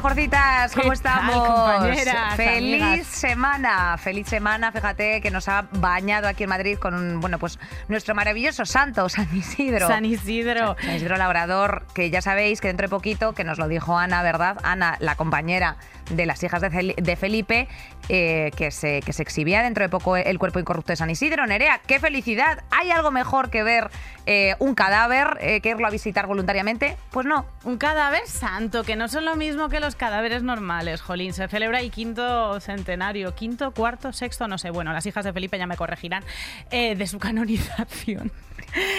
Mejorcitas, ¿cómo ¿Qué tal, estamos? compañeras, feliz amigas? semana, feliz semana, fíjate que nos ha bañado aquí en Madrid con un, bueno, pues nuestro maravilloso santo, San Isidro. San Isidro. San Isidro Labrador, que ya sabéis que dentro de poquito, que nos lo dijo Ana, ¿verdad? Ana, la compañera de las hijas de Felipe, eh, que, se, que se exhibía dentro de poco el cuerpo incorrupto de San Isidro. Nerea, qué felicidad. ¿Hay algo mejor que ver eh, un cadáver, eh, que irlo a visitar voluntariamente? Pues no. Un cadáver santo, que no son lo mismo que los cadáveres normales, Jolín. Se celebra el quinto centenario, quinto, cuarto, sexto, no sé. Bueno, las hijas de Felipe ya me corregirán, eh, de su canonización.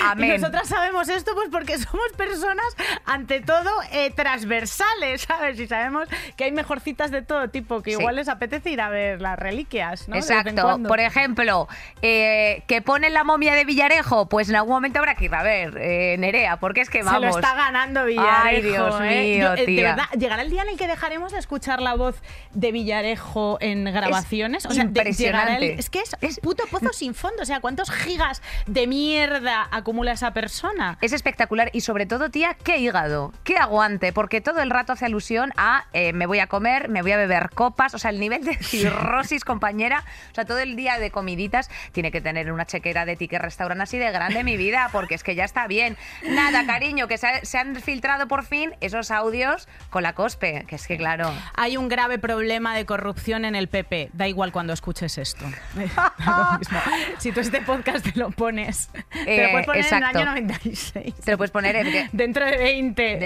Amén. Y nosotras sabemos esto pues porque somos personas, ante todo, eh, transversales, ¿sabes? Y sabemos que hay mejorcitas de todo tipo, que Sí. igual les apetece ir a ver las reliquias, ¿no? Exacto. Por ejemplo, eh, que ponen la momia de Villarejo, pues en algún momento habrá que ir a ver, eh, Nerea, porque es que vamos. Se lo está ganando Villarejo. Ay, Dios ¿eh? mío, Yo, eh, tía. verdad, llegará el día en el que dejaremos de escuchar la voz de Villarejo en grabaciones. o sea, impresionante. el- es que es, Es- un puto pozo sin fondo. O sea, ¿cuántos gigas de mierda acumula esa persona? Es espectacular y sobre todo, tía, qué hígado, qué aguante, porque todo el rato hace alusión a eh, me voy a comer, me voy a beber copas, o sea, el nivel de cirrosis, compañera, o sea, todo el día de comiditas tiene que tener una chequera de ticket restaurante así de grande mi vida, porque es que ya está bien. Nada, cariño, que se, ha- se han filtrado por fin esos audios con la cospe, que es que claro. Hay un grave problema de corrupción en el PP. Da igual cuando escuches esto. Si tú este podcast te lo pones, te Eh, lo puedes poner exacto. en el año 96. Te lo puedes poner en- Dentro de 20. De-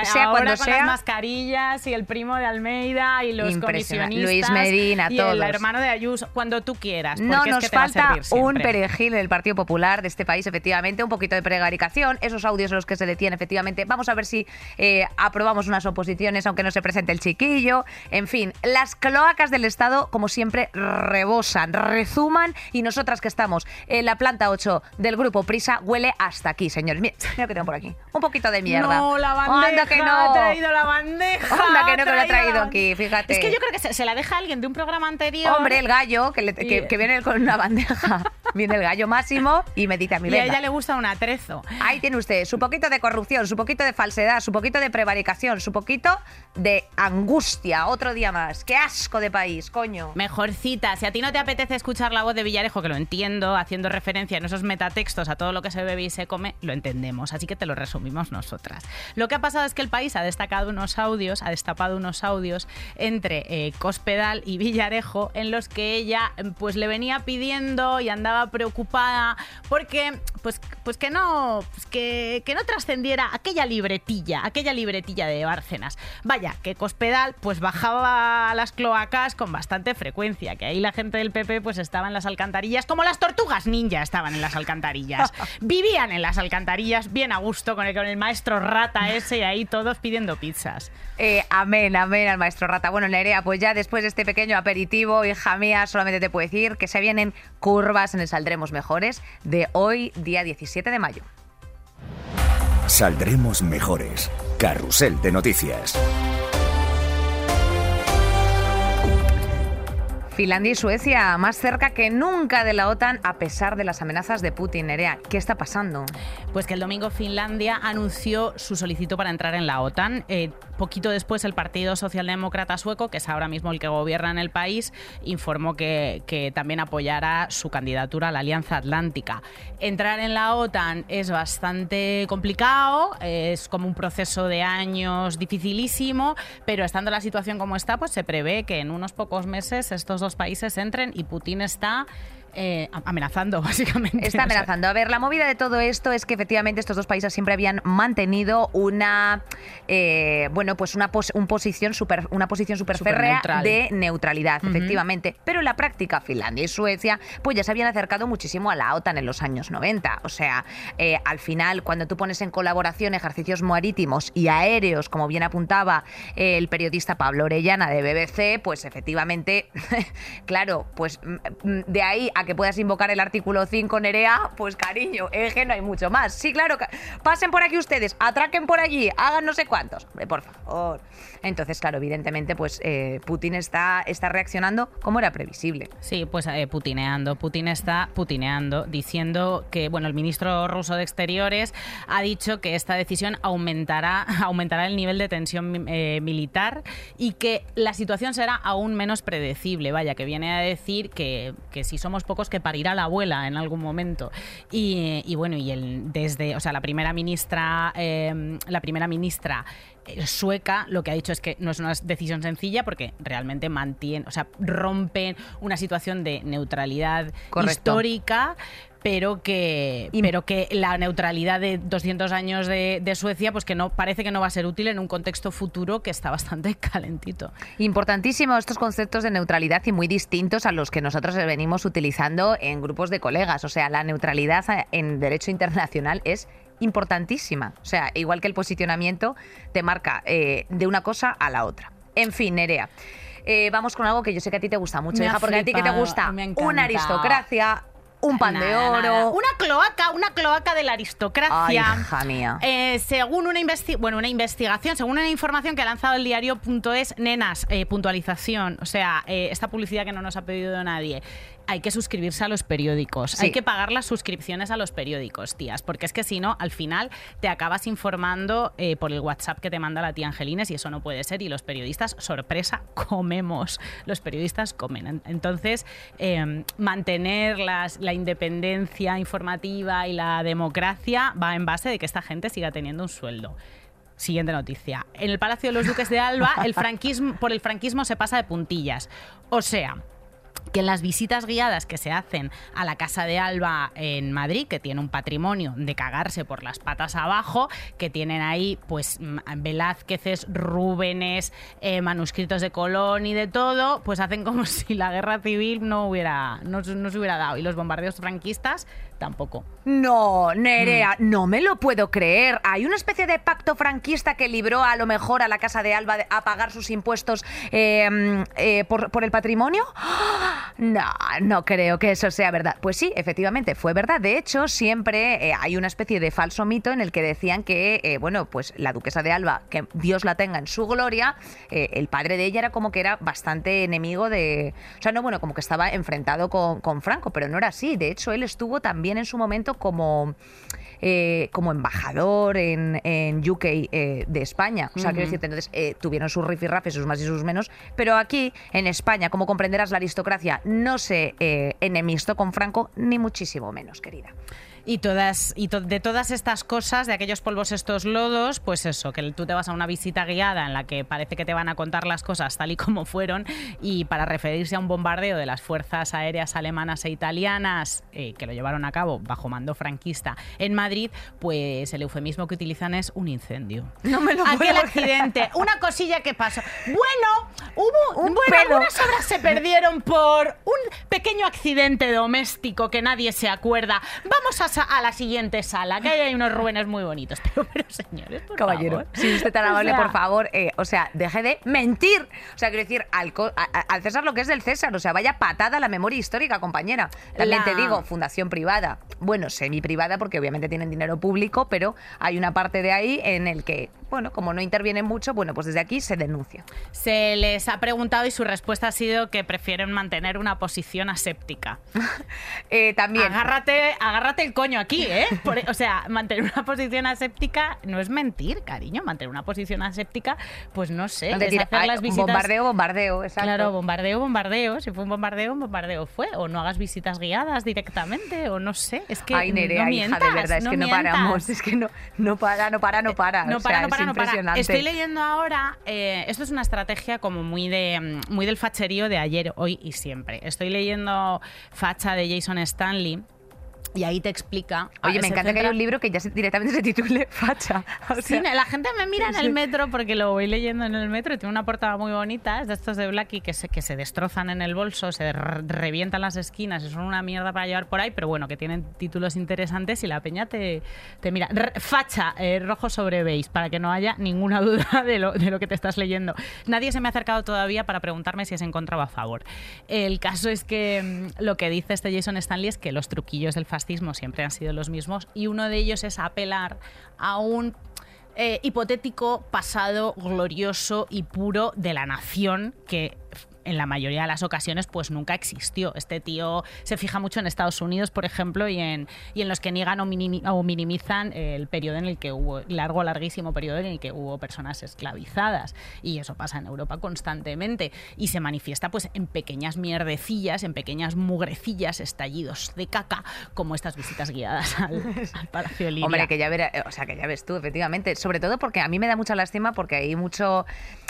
eh, sea ahora cuando con sea. las mascarillas y el primo de Almeida y los comisionistas. Luis Medina, y todos. el hermano de Ayuso. Cuando tú quieras. No porque es nos que falta un perejil en el Partido Popular de este país, efectivamente, un poquito de prevaricación, esos audios en los que se detiene, efectivamente. Vamos a ver si eh, aprobamos unas oposiciones, aunque no se presente el chiquillo. En fin, las cloacas del Estado, como siempre, rebosan, rezuman y nosotras que estamos en la planta 8 del grupo Prisa, huele hasta aquí, señores. Mira, mira que tengo por aquí. Un poquito de mierda. No, la bandeja. Anda que no. Ha traído la bandeja. Anda que no, que lo ha traído aquí, fíjate. Es que yo creo que se, se la deja alguien de un programa anterior. Hombre, el gallo, que, le- que- que viene con una bandeja. viene el gallo máximo y me dice a mí, Y a ella le gusta un atrezo. Ahí tiene usted su poquito de corrupción, su poquito de falsedad, su poquito de prevaricación, su poquito de angustia. Otro día más. ¡Qué asco de país, coño! Mejorcita, si a ti no te apetece escuchar la voz de Villarejo, que lo entiendo, haciendo referencia en esos metatextos a todo lo que se bebe y se come, lo entendemos, así que te lo resumimos nosotras. Lo que ha pasado es que el país ha destacado unos audios, ha destapado unos audios entre eh, Cospedal y Villarejo en los que ella pues le venía pidiendo y andaba preocupada porque pues, pues que no pues que, que no trascendiera aquella libretilla, aquella libretilla de Bárcenas. Vaya, que Cospedal pues bajaba a las cloacas con bastante frecuencia, que ahí la gente del PP pues estaba en las alcantarillas como las tortugas ninja estaban en las alcantarillas. Vivían en las alcantarillas bien a gusto con el, con el maestro rata ese y ahí todos pidiendo pizzas. Eh, amén, amén al maestro Rata. Bueno, Nerea, pues ya después de este pequeño aperitivo, hija mía, solamente te puedo decir que se vienen curvas en el Saldremos Mejores de hoy, día 17 de mayo. Saldremos mejores. Carrusel de noticias. Finlandia y Suecia más cerca que nunca de la OTAN a pesar de las amenazas de Putin. ¿qué está pasando? Pues que el domingo Finlandia anunció su solicitud para entrar en la OTAN. Eh, poquito después el Partido Socialdemócrata Sueco, que es ahora mismo el que gobierna en el país, informó que, también apoyará su candidatura a la Alianza Atlántica. Entrar en la OTAN es bastante complicado, es como un proceso de años dificilísimo, pero estando la situación como está, pues se prevé que en unos pocos meses estos dos países entren y Putin está eh, amenazando, básicamente. Está amenazando. A ver, la movida de todo esto es que efectivamente estos dos países siempre habían mantenido una, eh, bueno, pues una, pos- un posición super, una posición super férrea Superneutral. de neutralidad, efectivamente. Pero en la práctica, Finlandia y Suecia, pues ya se habían acercado muchísimo a la OTAN en los años 90. O sea, eh, al final, cuando tú pones en colaboración ejercicios marítimos y aéreos, como bien apuntaba el periodista Pablo Orellana de BBC, pues efectivamente, claro, pues mm, mm, de ahí a que puedas invocar el artículo 5 Nerea, pues cariño, es que no hay mucho más. Sí, claro, pasen por aquí ustedes, atraquen por allí, hagan no sé cuántos. Por favor. Entonces, claro, evidentemente, pues eh, Putin está, está reaccionando como era previsible. Sí, pues eh, putineando. Putin está putineando, diciendo que, bueno, el ministro ruso de Exteriores ha dicho que esta decisión aumentará, aumentará el nivel de tensión eh, militar y que la situación será aún menos predecible. Vaya, que viene a decir que, que si somos pocos, que parirá la abuela en algún momento. Y, y bueno, y el, desde, o sea, la primera ministra, eh, la primera ministra eh, sueca lo que ha dicho es que no es una decisión sencilla porque realmente mantiene, o sea, rompen una situación de neutralidad Correcto. histórica. Pero que, Y- pero que la neutralidad de 200 años de, de Suecia, pues que no parece que no va a ser útil en un contexto futuro que está bastante calentito. Importantísimo estos conceptos de neutralidad y muy distintos a los que nosotros venimos utilizando en grupos de colegas. O sea, la neutralidad en derecho internacional es importantísima. O sea, igual que el posicionamiento te marca eh, de una cosa a la otra. En fin, Nerea. eh, vamos con algo que yo sé que a ti te gusta mucho, Me hija, porque a ti que te gusta una aristocracia, un pan de oro. nada. Una cloaca, una cloaca de la aristocracia. Ay, hija mía. Eh, según una, investi- bueno, una investigación, según una información que ha lanzado el diario.es, nenas, eh, puntualización, o sea, eh, esta publicidad que no nos ha pedido nadie. Hay que suscribirse a los periódicos, Sí. hay que pagar las suscripciones a los periódicos, tías, porque es que si no, al final te acabas informando eh, por el WhatsApp que te manda la tía Angelines y eso no puede ser. Y los periodistas, sorpresa, comemos. Los periodistas comen. En- Entonces, eh, mantener las- la independencia informativa y la democracia va en base de que esta gente siga teniendo un sueldo. Siguiente noticia. En el Palacio de los Duques de Alba, el franquismo, por el franquismo se pasa de puntillas. O sea, que en las visitas guiadas que se hacen a la Casa de Alba en Madrid, que tiene un patrimonio de cagarse por las patas abajo, que tienen ahí pues mm, Velázquezes, Rúbenes, eh, manuscritos de Colón y de todo, pues hacen como si la guerra civil no hubiera no se hubiera dado. Y los bombardeos franquistas tampoco. No, Mm. Nerea, no me lo puedo creer. Hay una especie de pacto franquista que libró a lo mejor a la Casa de Alba a pagar sus impuestos eh, mm, eh, por, por el patrimonio. ¡Ah! No, no creo que eso sea verdad. Pues sí, efectivamente, fue verdad. De hecho, siempre eh, hay una especie de falso mito en el que decían que, eh, bueno, pues la duquesa de Alba, que Dios la tenga en su gloria, el padre de ella era como que era bastante enemigo de... O sea, no, bueno, como que estaba enfrentado con, con Franco, pero no era así. De hecho, él estuvo también en su momento como... eh, como embajador en, en UK eh, de España. O sea, quiero decirte, entonces eh, tuvieron sus rifirrafes, sus más y sus menos, pero aquí, en España, como comprenderás, la aristocracia no se enemistó con Franco, ni muchísimo menos, querida. Y todas y to- de todas estas cosas, de aquellos polvos, estos lodos, pues eso, que tú te vas a una visita guiada en la que parece que te van a contar las cosas tal y como fueron y para referirse a un bombardeo de las fuerzas aéreas alemanas e italianas eh, que lo llevaron a cabo bajo mando franquista en Madrid, pues el eufemismo que utilizan es un incendio. No me lo Aquel accidente, una cosilla que pasó. Bueno, hubo Un bueno, algunas obras se perdieron por un pequeño accidente doméstico que nadie se acuerda. Vamos a, a la siguiente sala, que ahí hay unos Rubénes muy bonitos. Pero, pero señores, por Caballero, favor. si usted tan O amable, sea, por favor, eh, o sea, deje de mentir. O sea, quiero decir, al, a- César lo que es del César. O sea, vaya patada la memoria histórica, compañera. También La- te digo, fundación privada. Bueno, semi-privada, porque obviamente tienen dinero público, pero hay una parte de ahí en el que, bueno, como no intervienen mucho, bueno, pues desde aquí se denuncia. Se les ha preguntado y su respuesta ha sido que prefieren mantener una posición aséptica. Eh, también. Agárrate, agárrate el coño aquí, ¿eh? Por- o sea, mantener una posición aséptica no es mentir, cariño. Mantener una posición aséptica, pues no sé. es decir, hacer las visitas. bombardeo, bombardeo, exacto. Claro, bombardeo, bombardeo. Si fue un bombardeo, un bombardeo fue. O no hagas visitas guiadas directamente, o no sé. Es que Ay, Nerea, no hija, mientas, de verdad, es que no mientas. paramos. Es que no, no para, no para, no para. No o para, sea, no para, es no para. Estoy leyendo ahora, eh, esto es una estrategia como muy de muy del facherío de ayer, hoy y siempre. Estoy leyendo facha de Jason Stanley Y ahí te explica. Oye, me se encanta que centra- haya un libro que ya se- directamente se titule Facha. O Sí, sea, la gente me mira en el metro porque lo voy leyendo en el metro. y Tiene una portada muy bonita. Es de estos de Blackie que se, que se destrozan en el bolso, se re- revientan las esquinas son una mierda para llevar por ahí, pero bueno, que tienen títulos interesantes y la peña te, te mira. R- facha, eh, rojo sobre beige, para que no haya ninguna duda de lo, de lo que te estás leyendo. Nadie se me ha acercado todavía para preguntarme si es en contra o a favor. El caso es que mm, lo que dice este Jason Stanley es que los truquillos del siempre han sido los mismos y uno de ellos es apelar a un eh, hipotético pasado glorioso y puro de la nación que en la mayoría de las ocasiones pues nunca existió. Este tío se fija mucho en Estados Unidos, por ejemplo, y en, y en los que niegan o, minimi- o minimizan el periodo en el que hubo, largo, larguísimo periodo en el que hubo personas esclavizadas. Y eso pasa en Europa constantemente. Y se manifiesta pues en pequeñas mierdecillas, en pequeñas mugrecillas, estallidos de caca, como estas visitas guiadas al, al Palacio Liria. Hombre, que ya, verá- o sea, que ya ves tú, efectivamente. Sobre todo porque a mí me da mucha lástima porque hay mucho,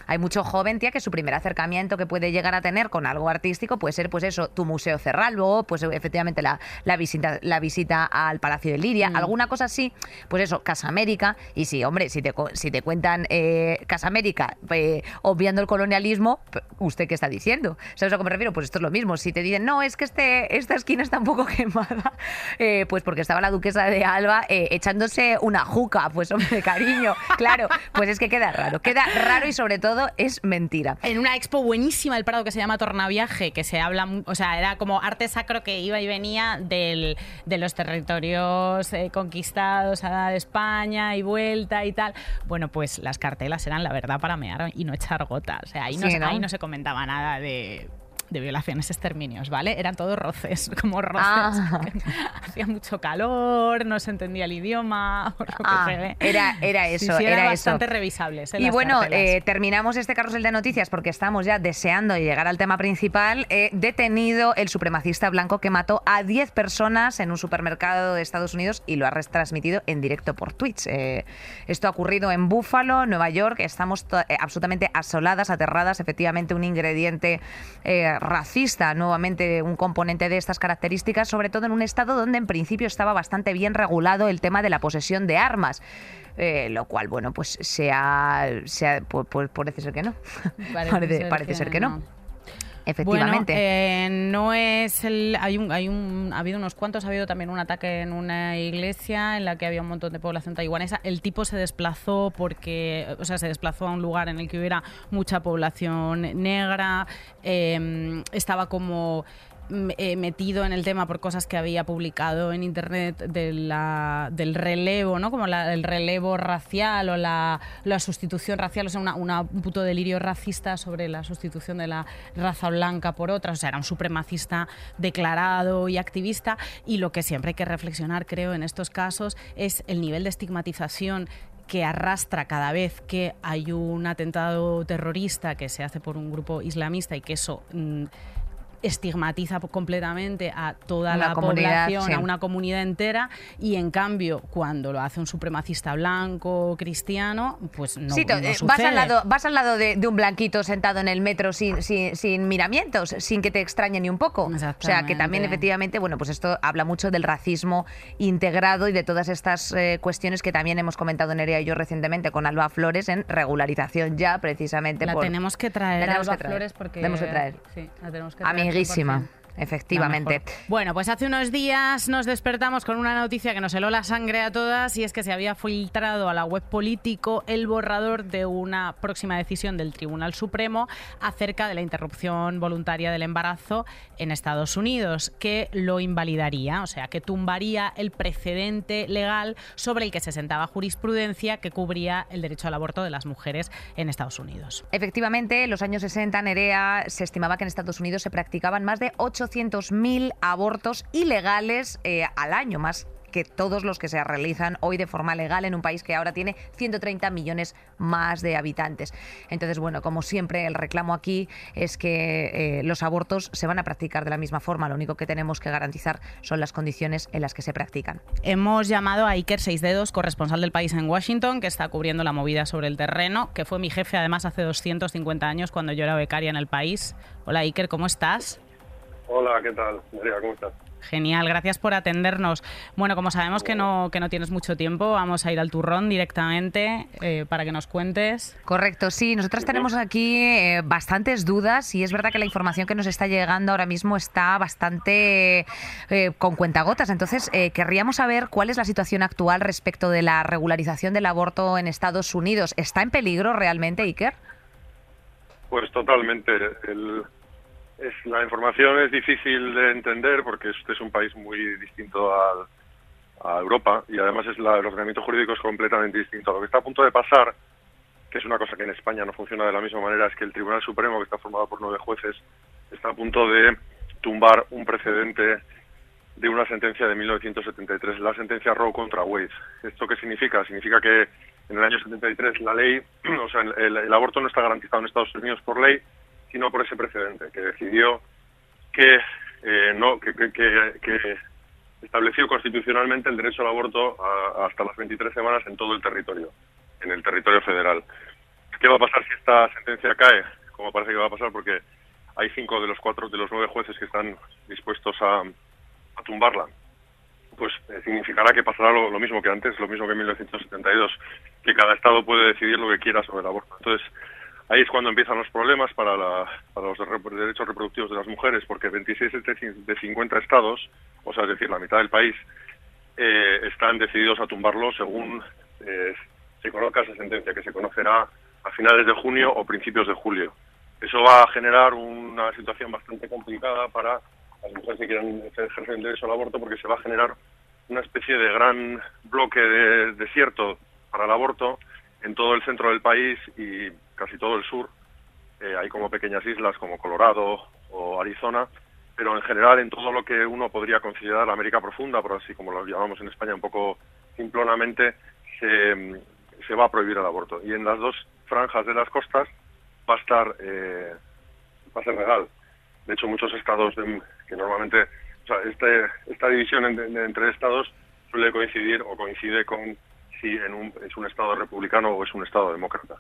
hay mucho joven, tía, que su primer acercamiento que puede llegar a tener con algo artístico puede ser, pues eso, tu museo Cerralbo, pues efectivamente la, la visita, la visita al Palacio de Liria, Mm. alguna cosa así, pues eso, Casa América. Y sí, hombre, si te, si te cuentan eh, Casa América, eh, obviando el colonialismo, ¿usted qué está diciendo? ¿Sabes a qué me refiero? Pues esto es lo mismo. Si te dicen, no, es que este, esta esquina está un poco quemada, eh, pues porque estaba la duquesa de Alba eh, echándose una juca, pues hombre, cariño. Claro, pues es que queda raro. Queda raro y sobre todo es mentira. en una expo buenísima del Prado que se llama Tornaviaje, que se habla, o sea, era como arte sacro que iba y venía del- de los territorios eh, conquistados a España y vuelta y tal. Bueno, pues las cartelas eran la verdad para mear y no echar gota. O sea, ahí, no, Sí, se- ¿no? ahí no se comentaba nada de de violaciones, exterminios, ¿vale? Eran todos roces, como roces. Ah. Hacía mucho calor, no se entendía el idioma, por lo que Ah, se ve. era- era Sí, eso, sí, era eran eso. bastante revisables. ¿eh? Y las bueno, eh, terminamos este carrusel de noticias porque estamos ya deseando llegar al tema principal. Eh, detenido el supremacista blanco que mató a 10 personas en un supermercado de Estados Unidos y lo ha retransmitido en directo por Twitch. Eh, esto ha ocurrido en Buffalo, Nueva York. Estamos eh, absolutamente asoladas, aterradas. Efectivamente, un ingrediente eh, racista, nuevamente un componente de estas características, sobre todo en un estado donde en principio estaba bastante bien regulado el tema de la posesión de armas. Eh, lo cual, bueno, pues se ha, se ha- pu- pu- parece ser que no. Parece, parece ser que no. Efectivamente. Bueno, eh, no es el. Hay un, hay un, ha habido unos cuantos, ha habido también un ataque en una iglesia en la que había un montón de población taiwanesa. El tipo se desplazó porque, o sea, se desplazó a un lugar en el que hubiera mucha población negra. eh, estaba como eh, metido en el tema por cosas que había publicado en internet del relevo, ¿no? Como la- el relevo racial o la, sustitución racial, o sea, un puto delirio racista sobre la sustitución de la raza blanca por otra, o sea, era un supremacista declarado y activista y lo que siempre hay que reflexionar, creo, en estos casos es el nivel de estigmatización que arrastra cada vez que hay un atentado terrorista que se hace por un grupo islamista y que eso mm, estigmatiza completamente a toda Una la población, sí. a una comunidad entera, y en cambio, cuando lo hace un supremacista blanco cristiano, pues no, Sí, no eh, vas al lado, vas al lado de, de un blanquito sentado en el metro sin, sin, sin miramientos, sin que te extrañe ni un poco. O sea, que también efectivamente, bueno, pues esto habla mucho del racismo integrado y de todas estas eh, cuestiones que también hemos comentado Nerea y yo recientemente con Alba Flores en regularización ya, precisamente. La por- tenemos que traer, La tenemos Alba que traer. Flores, porque... Tenemos que traer. Sí, la tenemos que traer Amiguísima. 100%. Efectivamente. Bueno, pues hace unos días nos despertamos con una noticia que nos heló la sangre a todas y es que se había filtrado a la web político el borrador de una próxima decisión del Tribunal Supremo acerca de la interrupción voluntaria del embarazo en Estados Unidos, que lo invalidaría, o sea, que tumbaría el precedente legal sobre el que se sentaba jurisprudencia que cubría el derecho al aborto de las mujeres en Estados Unidos. Efectivamente, en los años 60, Nerea, se estimaba que en Estados Unidos se practicaban más de 800.000 abortos ilegales eh, al año, más que todos los que se realizan hoy de forma legal en un país que ahora tiene 130 millones más de habitantes. Entonces, bueno, como siempre, el reclamo aquí es que eh, los abortos se van a practicar de la misma forma. Lo único que tenemos que garantizar son las condiciones en las que se practican. Hemos llamado a Iker Seisdedos, corresponsal del país en Washington, que está cubriendo la movida sobre el terreno, que fue mi jefe además hace 250 años cuando yo era becaria en el país. Hola Iker, ¿cómo estás? Hola, ¿qué tal? María, ¿cómo estás? Genial, gracias por atendernos. Bueno, como sabemos que no, que no tienes mucho tiempo, vamos a ir al turrón directamente eh, para que nos cuentes. Correcto, sí. Nosotras tenemos aquí eh, bastantes dudas y es verdad que la información que nos está llegando ahora mismo está bastante eh, con cuentagotas. Entonces, querríamos saber cuál es la situación actual respecto de la regularización del aborto en Estados Unidos. ¿Está en peligro realmente, Iker? Pues totalmente. El, la información es difícil de entender porque este es un país muy distinto a Europa y además es la, el ordenamiento jurídico es completamente distinto. Lo que está a punto de pasar, que es una cosa que en España no funciona de la misma manera, es que el Tribunal Supremo, que está formado por nueve jueces, está a punto de tumbar un precedente de una sentencia de 1973, la sentencia Roe contra Wade. ¿Esto qué significa? Significa que en el año 73 la ley, o sea, el aborto no está garantizado en Estados Unidos por ley, sino por ese precedente que decidió que eh, no que, que, estableció constitucionalmente el derecho al aborto hasta las 23 semanas en todo el territorio, en el territorio federal. ¿Qué va a pasar si esta sentencia cae? Como parece que va a pasar, porque hay cinco de los cuatro de los nueve jueces que están dispuestos a, tumbarla. Pues eh, significará que pasará lo, lo, mismo que antes, lo mismo que en 1972, que cada estado puede decidir lo que quiera sobre el aborto. Entonces, Ahí es cuando empiezan los problemas para, los derechos reproductivos de las mujeres, porque 26 de 50 estados, o sea, es decir, la mitad del país, eh, están decididos a tumbarlo según eh, se conozca esa sentencia, que se conocerá a finales de junio o principios de julio. Eso va a generar una situación bastante complicada para las mujeres que quieran ejercer el derecho al aborto, porque se va a generar una especie de gran bloque de desierto para el aborto en todo el centro del país y casi todo el sur. Eh, hay como pequeñas islas como Colorado o Arizona, pero en general en todo lo que uno podría considerar América profunda, por así como lo llamamos en España un poco simplonamente, se, va a prohibir el aborto. Y en las dos franjas de las costas va a estar, eh, va a ser legal. De hecho, muchos estados que normalmente, o sea, este, esta división entre estados suele coincidir o coincide con si en un, es un estado republicano o es un estado demócrata.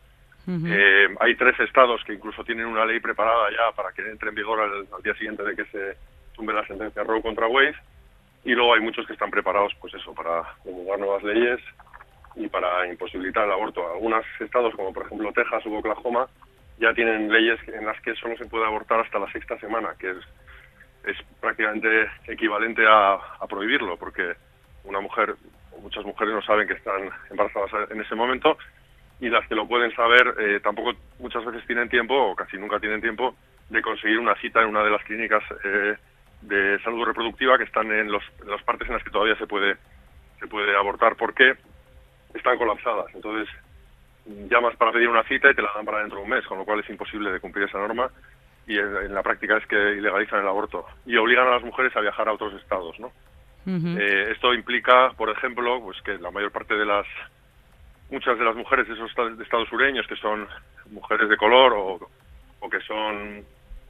Eh, hay tres estados que incluso tienen una ley preparada ya para que entre en vigor al, día siguiente de que se tumbe la sentencia Roe contra Wade y luego hay muchos que están preparados pues eso para promulgar nuevas leyes y para imposibilitar el aborto. Algunos estados como por ejemplo Texas u Oklahoma ya tienen leyes en las que solo se puede abortar hasta la sexta semana, que es, es prácticamente equivalente a, a prohibirlo porque una mujer muchas mujeres no saben que están embarazadas en ese momento y las que lo pueden saber eh, tampoco muchas veces tienen tiempo o casi nunca tienen tiempo de conseguir una cita en una de las clínicas eh, de salud reproductiva que están en, los, las partes en las que todavía se puede se puede abortar porque están colapsadas. Entonces llamas para pedir una cita y te la dan para dentro de un mes con lo cual es imposible de cumplir esa norma y en la práctica es que ilegalizan el aborto y obligan a las mujeres a viajar a otros estados no eh, esto implica por ejemplo pues que la mayor parte de las muchas de las mujeres de esos estados sureños, que son mujeres de color o, o que son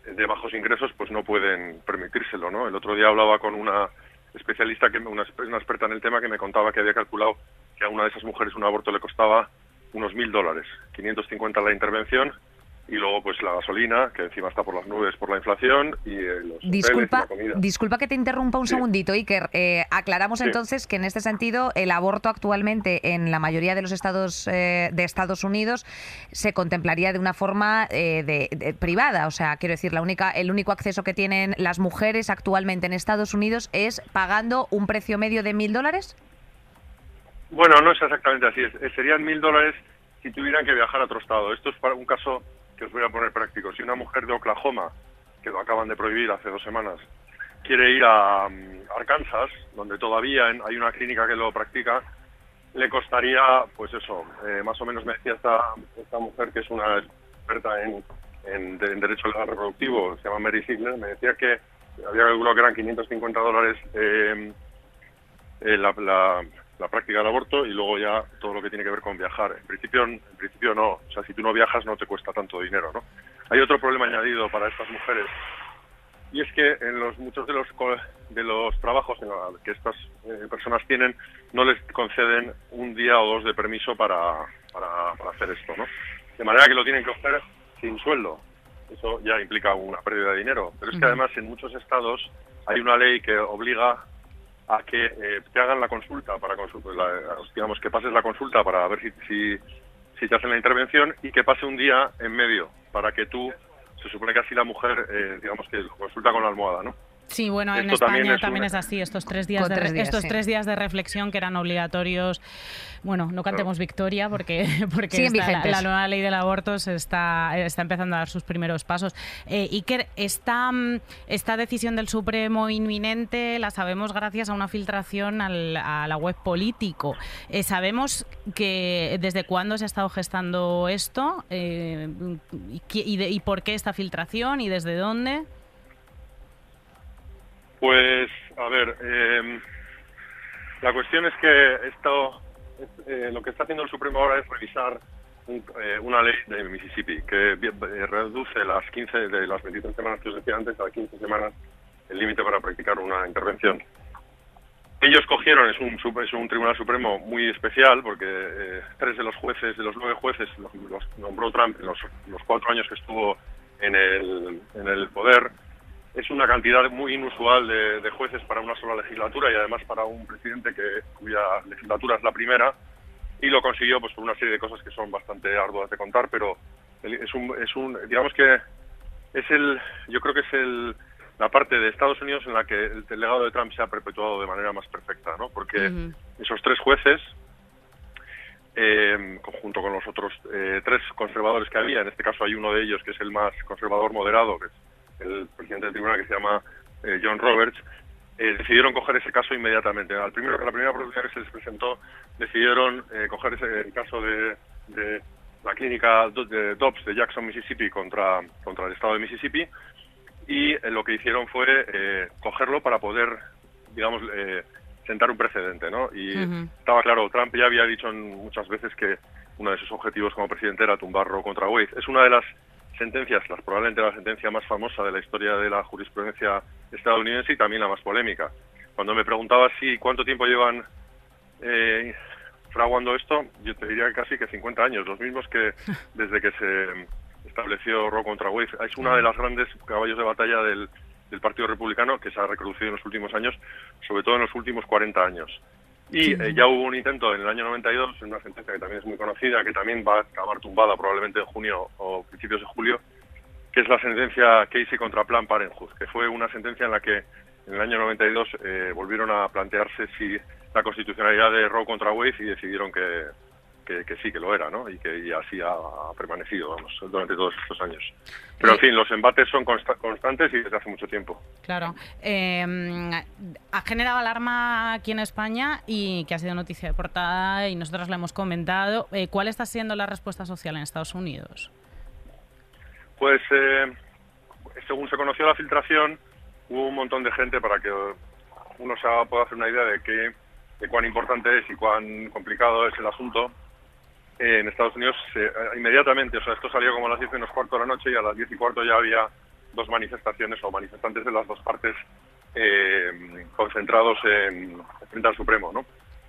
de bajos ingresos, pues no pueden permitírselo, ¿no? El otro día hablaba con una especialista, que una, una experta en el tema, que me contaba que había calculado que a una de esas mujeres un aborto le costaba unos mil dólares, 550 la intervención y luego pues la gasolina, que encima está por las nubes por la inflación y eh, los disculpa, y la comida. Disculpa que te interrumpa un segundito, Iker. Eh, aclaramos entonces que en este sentido el aborto actualmente en la mayoría de los estados eh, de Estados Unidos se contemplaría de una forma de, privada, o sea, quiero decir, la única, el único acceso que tienen las mujeres actualmente en Estados Unidos es pagando un precio medio de mil dólares. Bueno, no es exactamente así. serían mil dólares si tuvieran que viajar a otro estado. Esto es para un caso que os voy a poner práctico. Si una mujer de Oklahoma, que lo acaban de prohibir hace dos semanas, quiere ir a mm, Arkansas, donde todavía hay una clínica que lo practica, le costaría, pues eso, eh, más o menos me decía esta, esta mujer que es una experta en, en, derecho legal reproductivo, se llama Mary Ziegler, me decía que había calculado que eran 550 dólares eh, eh, la práctica del aborto y luego ya todo lo que tiene que ver con viajar. En principio, en principio no, o sea, si tú no viajas no te cuesta tanto dinero, ¿no? Hay otro problema añadido para estas mujeres y es que en los muchos de los de los trabajos que estas eh, personas tienen no les conceden un día o dos de permiso para, para, hacer esto, ¿no? De manera que lo tienen que hacer sin sueldo. eso ya implica una pérdida de dinero. Pero es que además en muchos estados hay una ley que obliga a que eh, te hagan la consulta para digamos que pases la consulta para ver si, si, si te hacen la intervención y que pase un día en medio para que tú se supone que así la mujer eh, digamos que consulta con la almohada, ¿no? Sí, bueno, en España también es, así. Estos tres días, de, estos tres días de reflexión que eran obligatorios. Bueno, no cantemos victoria porque, porque la, nueva ley del aborto se está, está empezando a dar sus primeros pasos. Eh, Iker, esta, mm, esta decisión del Supremo inminente la sabemos gracias a una filtración a la web político. Eh, sabemos que desde cuándo se ha estado gestando esto eh, y, y por qué esta filtración y desde dónde. Pues, a ver, em, la cuestión es que esto, eh, lo que está haciendo el Supremo ahora es revisar eh, una ley de Mississippi que eh, reduce las 15 de las 23 semanas que os decía antes a 15 semanas el límite para practicar una intervención. Ellos cogieron, es un, es un tribunal supremo muy especial porque tres de los jueces, de los nueve jueces, los, nombró Trump en los, los, cuatro años que estuvo en el, en el poder es una cantidad muy inusual de, jueces para una sola legislatura y además para un presidente que cuya legislatura es la primera y lo consiguió pues por una serie de cosas que son bastante arduas de contar pero es un, es un digamos que es el yo creo que es el la parte de Estados Unidos en la que el, legado de Trump se ha perpetuado de manera más perfecta no porque esos tres jueces eh, junto con los otros eh, tres conservadores que había en este caso hay uno de ellos que es el más conservador moderado que es el presidente del tribunal que se llama eh, John Roberts, eh, decidieron coger ese caso inmediatamente. Al primero, la primera oportunidad que se les presentó, decidieron eh, coger ese el caso de, la clínica de Dobbs de Jackson, Mississippi, contra, contra el estado de Mississippi, y lo que hicieron fue cogerlo para poder, digamos, sentar un precedente, ¿no? Y estaba claro, Trump ya había dicho muchas veces que uno de sus objetivos como presidente era tumbarlo contra Wade. Es una de las sentencias, las, probablemente la sentencia más famosa de la historia de la jurisprudencia estadounidense y también la más polémica. Cuando me preguntaba si cuánto tiempo llevan eh, fraguando esto, yo te diría casi que 50 años, los mismos que desde que se estableció Roe contra Wade. Es una de las grandes caballos de batalla del, del Partido Republicano que se ha reproducido en los últimos años, sobre todo en los últimos 40 años. Y eh, ya hubo un intento en el año 92, en una sentencia que también es muy conocida, que también va a acabar tumbada probablemente en junio o principios de julio, que es la sentencia Casey contra Plan Parenthood, que fue una sentencia en la que en el año 92 eh, volvieron a plantearse si la constitucionalidad de Roe contra Wade y decidieron que, que, sí, que lo era, ¿no? Y que así ha, permanecido, vamos, durante todos estos años. Pero, en fin, los embates son constantes y desde hace mucho tiempo. Claro. Em, ha generado alarma aquí en España y que ha sido noticia de portada y nosotros la hemos comentado. Eh, ¿Cuál está siendo la respuesta social en Estados Unidos? Pues, eh, según se conoció la filtración, hubo un montón de gente para que uno se pueda hacer una idea de qué de cuán importante es y cuán complicado es el asunto en Estados Unidos eh, inmediatamente, o sea, esto salió como a las 10 menos cuarto de la noche y a las 10 y cuarto ya había dos manifestaciones o manifestantes de las dos partes eh, concentrados en frente al Supremo, ¿no?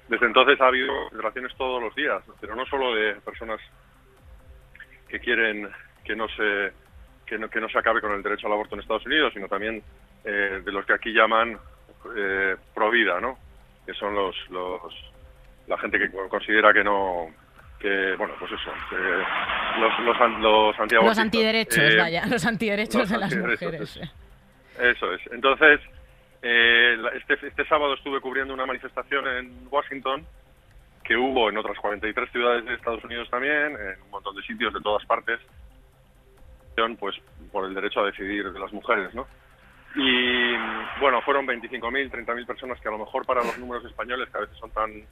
Desde entonces ha habido relaciones todos los días, pero no solo de personas que quieren que no se que no, que no se acabe con el derecho al aborto en Estados Unidos, sino también eh, de los que aquí llaman eh, pro vida, ¿no? Que son los, los la gente que considera que no que, bueno, pues eso, los, los, los Los antiderechos, eh, vaya, los antiderechos de las mujeres. Eso es. Entonces, eh, este, este sábado estuve cubriendo una manifestación en Washington que hubo en otras 43 ciudades de Estados Unidos también, en un montón de sitios de todas partes, pues por el derecho a decidir de las mujeres, ¿no? Y bueno, fueron 25.000, 30.000 personas que a lo mejor para los números españoles, que a veces son tan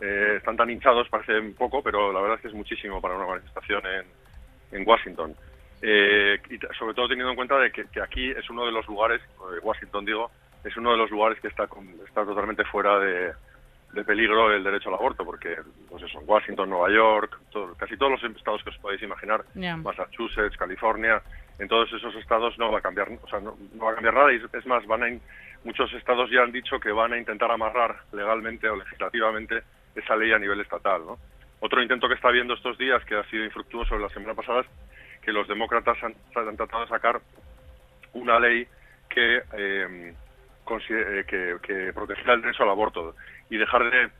eh, están tan hinchados, parece poco, pero la verdad es que es muchísimo para una manifestación en, en Washington. Eh, y sobre todo teniendo en cuenta de que, aquí es uno de los lugares, eh, Washington digo, es uno de los lugares que está, está totalmente fuera de, peligro el derecho al aborto, porque pues eso, Washington, Nueva York, casi todos los estados que os podéis imaginar, Massachusetts, California, en todos esos estados no va a cambiar, o sea, no, va a cambiar nada y es más, van a, muchos estados ya han dicho que van a intentar amarrar legalmente o legislativamente esa ley a nivel estatal. ¿no? Otro intento que está habiendo estos días, que ha sido infructuoso la semana pasada, que que los demócratas han, tratado de sacar una ley que, eh, eh, que, protegiera el derecho al aborto y dejar de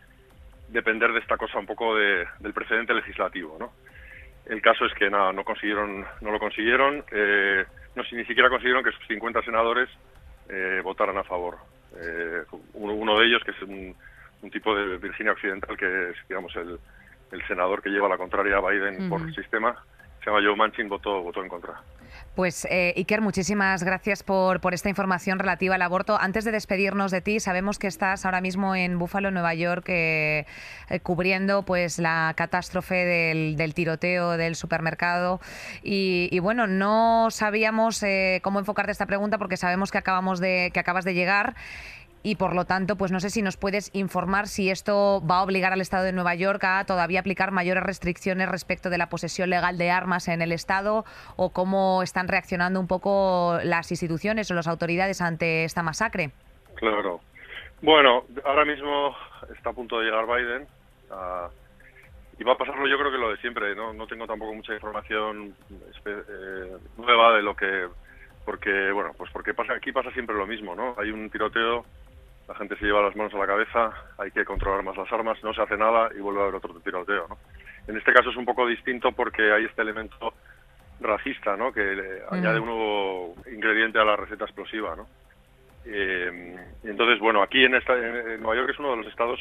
depender de esta cosa un poco de- del precedente legislativo, ¿no? El caso es que nada, no consiguieron, no lo consiguieron, eh, no ni siquiera consiguieron que sus 50 senadores eh, votaran a favor. Eh, uno, uno de ellos, que es un, un tipo de Virginia Occidental, que es, digamos, el, el senador que lleva la contraria a Biden por Ujú. sistema, se llama Joe Manchin, votó, votó en contra. Pues eh, Iker, muchísimas gracias por, por esta información relativa al aborto. Antes de despedirnos de ti, sabemos que estás ahora mismo en Búfalo, Nueva York, eh, eh, cubriendo pues la catástrofe del, del tiroteo del supermercado. Y, y, bueno, no sabíamos eh, cómo enfocarte esta pregunta porque sabemos que acabamos de que acabas de llegar. Y por lo tanto, pues no sé si nos puedes informar si esto va a obligar al Estado de Nueva York a todavía aplicar mayores restricciones respecto de la posesión legal de armas en el Estado o cómo están reaccionando un poco las instituciones o las autoridades ante esta masacre. Claro. Bueno, ahora mismo está a punto de llegar Biden ah, y va a pasarlo yo creo que lo de siempre. No, no tengo tampoco mucha información eh, nueva de lo que porque bueno pues porque pasa aquí pasa siempre lo mismo, ¿no? Hay un tiroteo, la gente se lleva las manos a la cabeza, hay que controlar más las armas, no se hace nada y vuelve a haber otro tiroteo, ¿no? En este caso es un poco distinto porque hay este elemento racista, ¿no? Que le añade un nuevo ingrediente a la receta explosiva, ¿no? Eh, y entonces, bueno, aquí en, esta, en, Nueva York es uno de los estados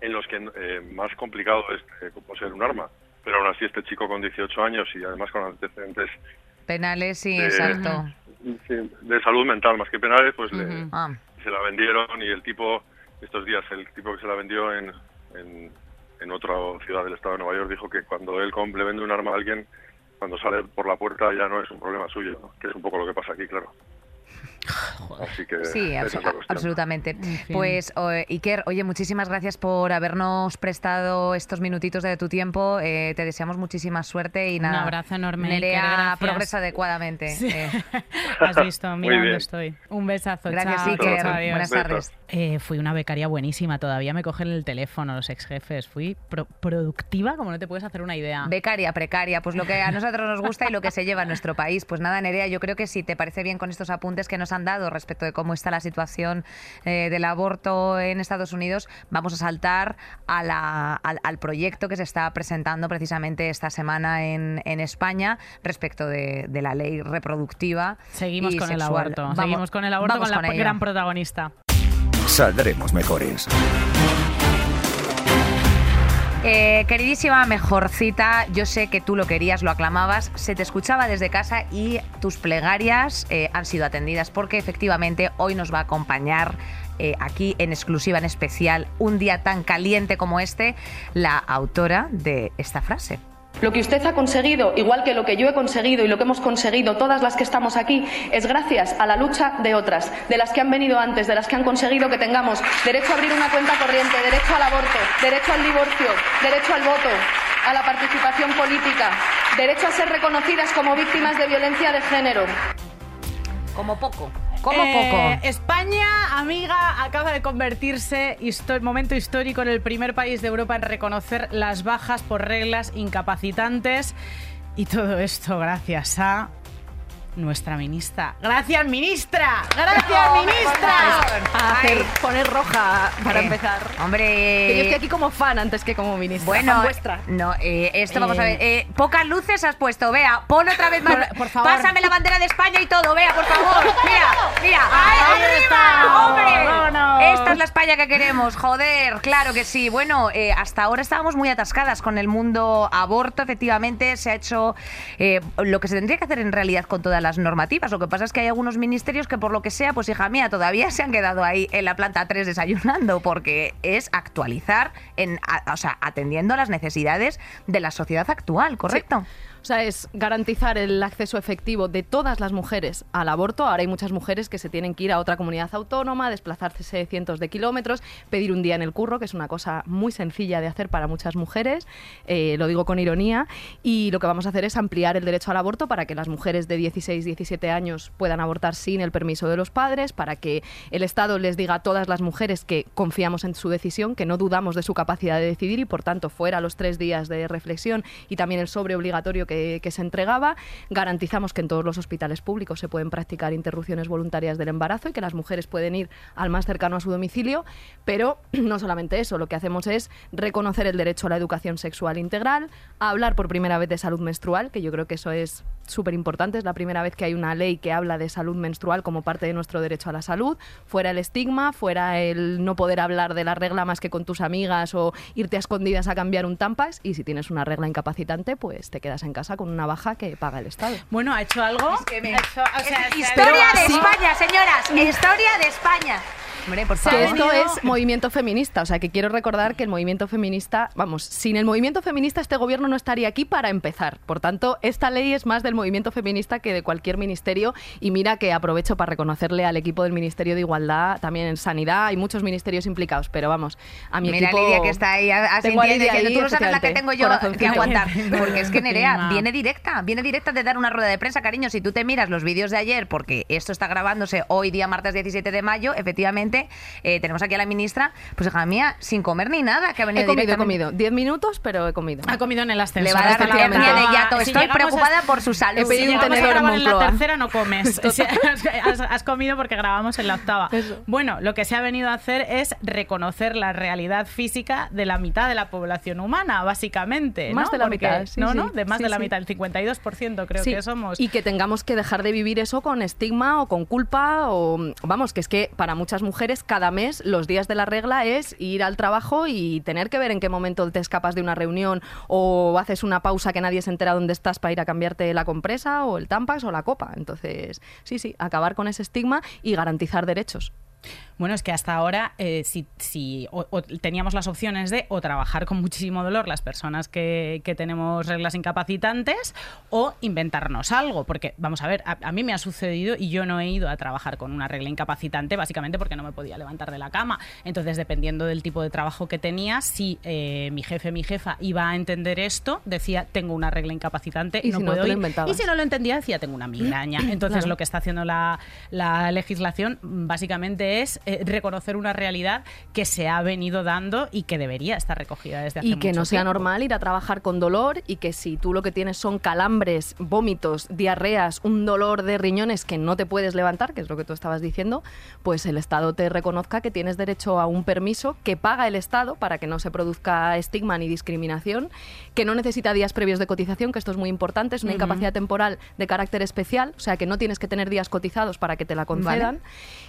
en los que eh, más complicado es eh, poseer un arma. Pero aún así este chico con 18 años y además con antecedentes Penales, sí, de, exacto. de salud mental más que penales, pues le-. Ah. Se la vendieron y el tipo, estos días, el tipo que se la vendió en, en, en otra ciudad del estado de Nueva York dijo que cuando él le vende un arma a alguien, cuando sale por la puerta ya no es un problema suyo, que es un poco lo que pasa aquí, claro. Así que Sí, esa abso- es la cuestión. absolutamente. fin. Pues Iker, oye, muchísimas gracias por habernos prestado estos minutitos de tu tiempo. Eh, te deseamos muchísima suerte y Un nada. abrazo enorme, Nerea progresa adecuadamente. Sí. Eh, Has visto, Muy mira dónde bien. estoy. Un besazo. gracias, chao, Iker. chao. Buenas tardes. Eh, fui una becaria buenísima, todavía me cogen el teléfono los ex jefes. Fui pro- productiva como no te puedes hacer una idea. Becaria, precaria, pues lo que a nosotros nos gusta y lo que se lleva en nuestro país. Pues nada, Nerea, yo creo que si te parece bien con estos apuntes que nos han dado respecto de cómo está la situación eh, del aborto en Estados Unidos, vamos a saltar a la- al, al proyecto que se está presentando precisamente esta semana en, en España respecto de, de la ley reproductiva. Seguimos y con el aborto. Vamos- Seguimos con el aborto con la ello. gran protagonista. Saldremos mejores. Eh, queridísima mejorcita, yo sé que tú lo querías, lo aclamabas, se te escuchaba desde casa y tus plegarias eh, han sido atendidas porque efectivamente hoy nos va a acompañar eh, aquí en exclusiva, en especial, un día tan caliente como este, la autora de esta frase. Lo que usted ha conseguido, igual que lo que yo he conseguido y lo que hemos conseguido todas las que estamos aquí, es gracias a la lucha de otras, de las que han venido antes, de las que han conseguido que tengamos derecho a abrir una cuenta corriente, derecho al aborto, derecho al divorcio, derecho al voto, a la participación política, derecho a ser reconocidas como víctimas de violencia de género. Como poco, como Eh, poco. España, amiga, acaba de convertirse, momento histórico, en el primer país de Europa en reconocer las bajas por reglas incapacitantes. Y todo esto gracias a nuestra ministra. ¡Gracias, ministra! ¡Gracias, ministra! A hacer, Ay. poner roja para Eh, empezar. Hombre. Que yo estoy aquí como fan antes que como ministra. Bueno, vuestra. no, eh, esto vamos a Eh. ver. eh, pocas luces has puesto, vea. Pon otra vez más. Por- por favor. Pásame la bandera de España y todo, vea, por favor. Mira, mira. Ahí ¡Ay, está. arriba! ¡Hombre! Vámonos. Esta es la España que queremos, joder. Claro que sí. Bueno, eh, hasta ahora estábamos muy atascadas con el mundo aborto. Efectivamente, se ha hecho eh, lo que se tendría que hacer en realidad con todas las normativas. Lo que pasa es que hay algunos ministerios que, por lo que sea, pues hija mía, todavía se han quedado ahí en la planta 3 desayunando, porque es actualizar, en, a- o sea, atendiendo a las necesidades de la sociedad actual, ¿correcto? Sea, es garantizar el acceso efectivo de todas las mujeres al aborto. Ahora hay muchas mujeres que se tienen que ir a otra comunidad autónoma, desplazarse cientos de kilómetros, pedir un día en el curro, que es una cosa muy sencilla de hacer para muchas mujeres. eh, lo digo con ironía. Y lo que vamos a hacer es ampliar el derecho al aborto para que las mujeres de 16, 17 años puedan abortar sin el permiso de los padres, para que el Estado les diga a todas las mujeres que confiamos en su decisión, que no dudamos de su capacidad de decidir y, por tanto, fuera los tres días de reflexión y también el sobre obligatorio que que, que se entregaba. Garantizamos que en todos los hospitales públicos se pueden practicar interrupciones voluntarias del embarazo y que las mujeres pueden ir al más cercano a su domicilio. Pero no solamente eso, lo que hacemos es reconocer el derecho a la educación sexual integral, a hablar por primera vez de salud menstrual, que yo creo que eso es súper importante. Es la primera vez que hay una ley que habla de salud menstrual como parte de nuestro derecho a la salud. Fuera el estigma, fuera el no poder hablar de la regla más que con tus amigas o irte a escondidas a cambiar un tampas. Y si tienes una regla incapacitante, pues te quedas en casa con una baja que paga el Estado. Bueno, ha hecho algo. Es que me- Ha hecho- o sea, Es se ha- historia de. España, señoras. Historia de España. Hombre, por Que esto es movimiento feminista, o sea que quiero recordar que el movimiento feminista, vamos, sin el movimiento feminista este gobierno no estaría aquí para empezar. Por tanto, esta ley es más del movimiento feminista que de cualquier ministerio y mira que aprovecho para reconocerle al equipo del Ministerio de Igualdad, también en Sanidad, hay muchos ministerios implicados, pero vamos, a mi Mira equipo... Lidia que está ahí asintiendo Lidia diciendo, tú no sabes la que tengo yo que aguantar. Porque es que Nerea viene directa, viene directa de dar una rueda de prensa, cariño. Si tú te miras los vídeos de ayer, porque esto está grabándose hoy día martes 17 de mayo, efectivamente, eh, tenemos aquí a la ministra, pues hija mía, sin comer ni nada, que ha venido He comido, he comido. Diez minutos, pero he comido. Ha comido en el ascensor. Le va a dar la octava. de yato. Si Estoy a- preocupada por su salud. He pedido Si un tenedor en grabar en la tercera no comes. Has, has comido porque grabamos en la octava. Eso. Bueno, lo que se ha venido a hacer es reconocer la realidad física de la mitad de la población humana, básicamente. Más ¿no? de la Porque- mitad, sí, No, sí. no, de más Sí, de la sí. mitad, el 52% creo Sí, que somos. Y que tengamos que dejar de vivir eso con estigma o con culpa o vamos, que es que para muchas mujeres cada mes los días de la regla es ir al trabajo y tener que ver en qué momento te escapas de una reunión o haces una pausa que nadie se entera dónde estás para ir a cambiarte la compresa o el tampax o la copa. Entonces, sí, sí, acabar con ese estigma y garantizar derechos. Bueno, es que hasta ahora eh, si, si o- o teníamos las opciones de o trabajar con muchísimo dolor las personas que, que tenemos reglas incapacitantes o inventarnos algo, porque vamos a ver, a, a mí me ha sucedido y yo no he ido a trabajar con una regla incapacitante básicamente porque no me podía levantar de la cama. Entonces, dependiendo del tipo de trabajo que tenía, si eh, mi jefe, mi jefa iba a entender esto, decía, tengo una regla incapacitante Y no si no, puedo lo ir. Y si no lo entendía, decía, tengo una migraña. Entonces, Claro. lo que está haciendo la, la legislación básicamente es eh, reconocer una realidad que se ha venido dando y que debería estar recogida desde hace y que mucho no sea tiempo. normal ir a trabajar con dolor y que si tú lo que tienes son calambres, vómitos, diarreas, un dolor de riñones que no te puedes levantar, que es lo que tú estabas diciendo, pues el Estado te reconozca que tienes derecho a un permiso que paga el Estado para que no se produzca estigma ni discriminación, que no necesita días previos de cotización, que esto es muy importante, es una incapacidad temporal de carácter especial, o sea que no tienes que tener días cotizados para que te la concedan.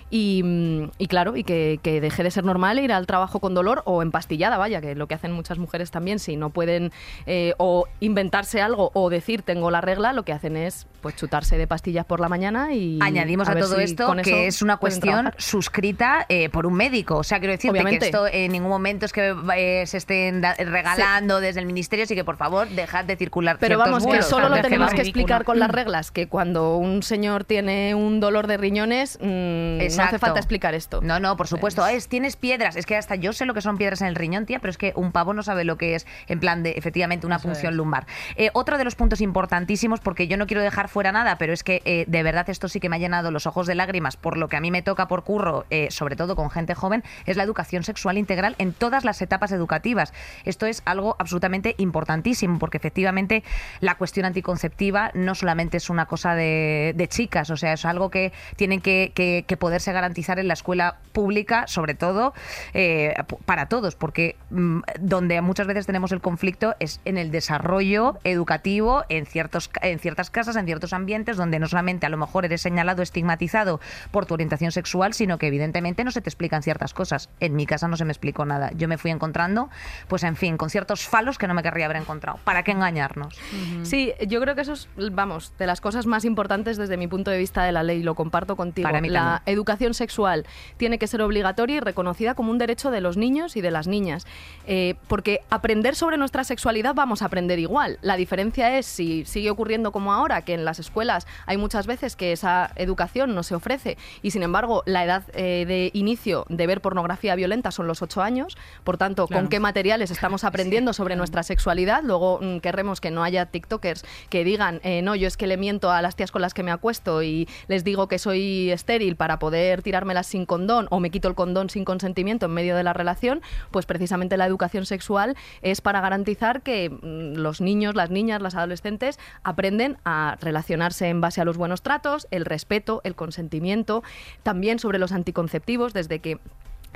Y, mm, y claro, y que, que deje de ser normal ir al trabajo con dolor o empastillada, vaya, que lo que hacen muchas mujeres también, si no pueden eh, o inventarse algo o decir tengo la regla, lo que hacen es pues chutarse de pastillas por la mañana y Añadimos a, todo si esto que es una cuestión suscrita eh, por un médico. O sea, quiero decirte Obviamente. que esto en ningún momento es que eh, se estén regalando desde el ministerio, así que por favor dejad de circular Pero vamos, que solo lo tenemos que explicar con las reglas, que cuando un señor tiene un dolor de riñones, mm, no hace falta explicar esto. No, no, por supuesto. Ah, es, tienes piedras. Es que hasta yo sé lo que son piedras en el riñón, tía, pero es que un pavo no sabe lo que es, en plan de, efectivamente, una Eso es. lumbar. Eh, otro de los puntos importantísimos, porque yo no quiero dejar fuera nada, pero es que eh, de verdad esto sí que me ha llenado los ojos de lágrimas por lo que a mí me toca por curro, eh, sobre todo con gente joven, es la educación sexual integral en todas las etapas educativas. Esto es algo absolutamente importantísimo, porque efectivamente la cuestión anticonceptiva no solamente es una cosa de, de chicas, o sea, es algo que tienen que, que- que poderse garantizar en la escuela pública, sobre todo eh, para todos, porque mm, donde muchas veces tenemos el conflicto es en el desarrollo educativo en, ciertos, en ciertas casas, en ciertos ambientes, donde no solamente a lo mejor eres señalado, estigmatizado por tu orientación sexual, sino que evidentemente no se te explican ciertas cosas. En mi casa no se me explicó nada. Yo me fui encontrando, pues en fin, con ciertos falos que no me querría haber encontrado. ¿Para qué engañarnos? Sí, yo creo que eso es, vamos, de las cosas más importantes desde mi punto de vista de la ley, lo comparto contigo. Para mí la también. educación sexual tiene que ser obligatoria y reconocida como un derecho de los niños y de las niñas. Eh, porque aprender sobre nuestra sexualidad vamos a aprender igual. La diferencia es si sigue ocurriendo como ahora, que en las escuelas hay muchas veces que esa educación no se ofrece y sin embargo la edad eh, de inicio de ver pornografía violenta son los ocho años. Por tanto, Claro. ¿con qué materiales estamos aprendiendo sobre nuestra sexualidad? Luego mm, querremos que no haya TikTokers que digan, eh, no, yo es que le miento a las tías con las que me acuesto y les digo que soy estéril para poder tirármelas sin condón o me quito el condón sin consentimiento en medio de la relación, pues precisamente la educación sexual es para garantizar que mm, los niños, las niñas, las adolescentes aprenden a relacionarse en base a los buenos tratos, el respeto, el consentimiento, también sobre los anticonceptivos, desde que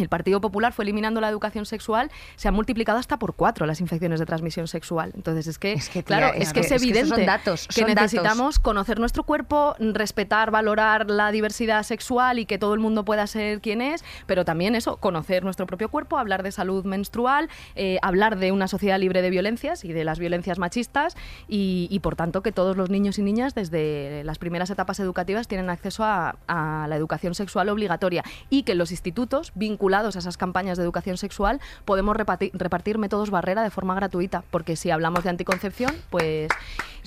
el Partido Popular fue eliminando la educación sexual, se han multiplicado hasta por cuatro las infecciones de transmisión sexual. Entonces es que, Es que, tía, claro, es que que- es que evidente son datos, que son datos. necesitamos conocer nuestro cuerpo, respetar, valorar la diversidad sexual y que todo el mundo pueda ser quien es, pero también eso, conocer nuestro propio cuerpo, hablar de salud menstrual, eh, hablar de una sociedad libre de violencias y de las violencias machistas y, y, por tanto que todos los niños y niñas desde las primeras etapas educativas tienen acceso a, a la educación sexual obligatoria y que los institutos vinculados a esas campañas de educación sexual podemos repartir, repartir métodos barrera de forma gratuita, porque si hablamos de anticoncepción, pues...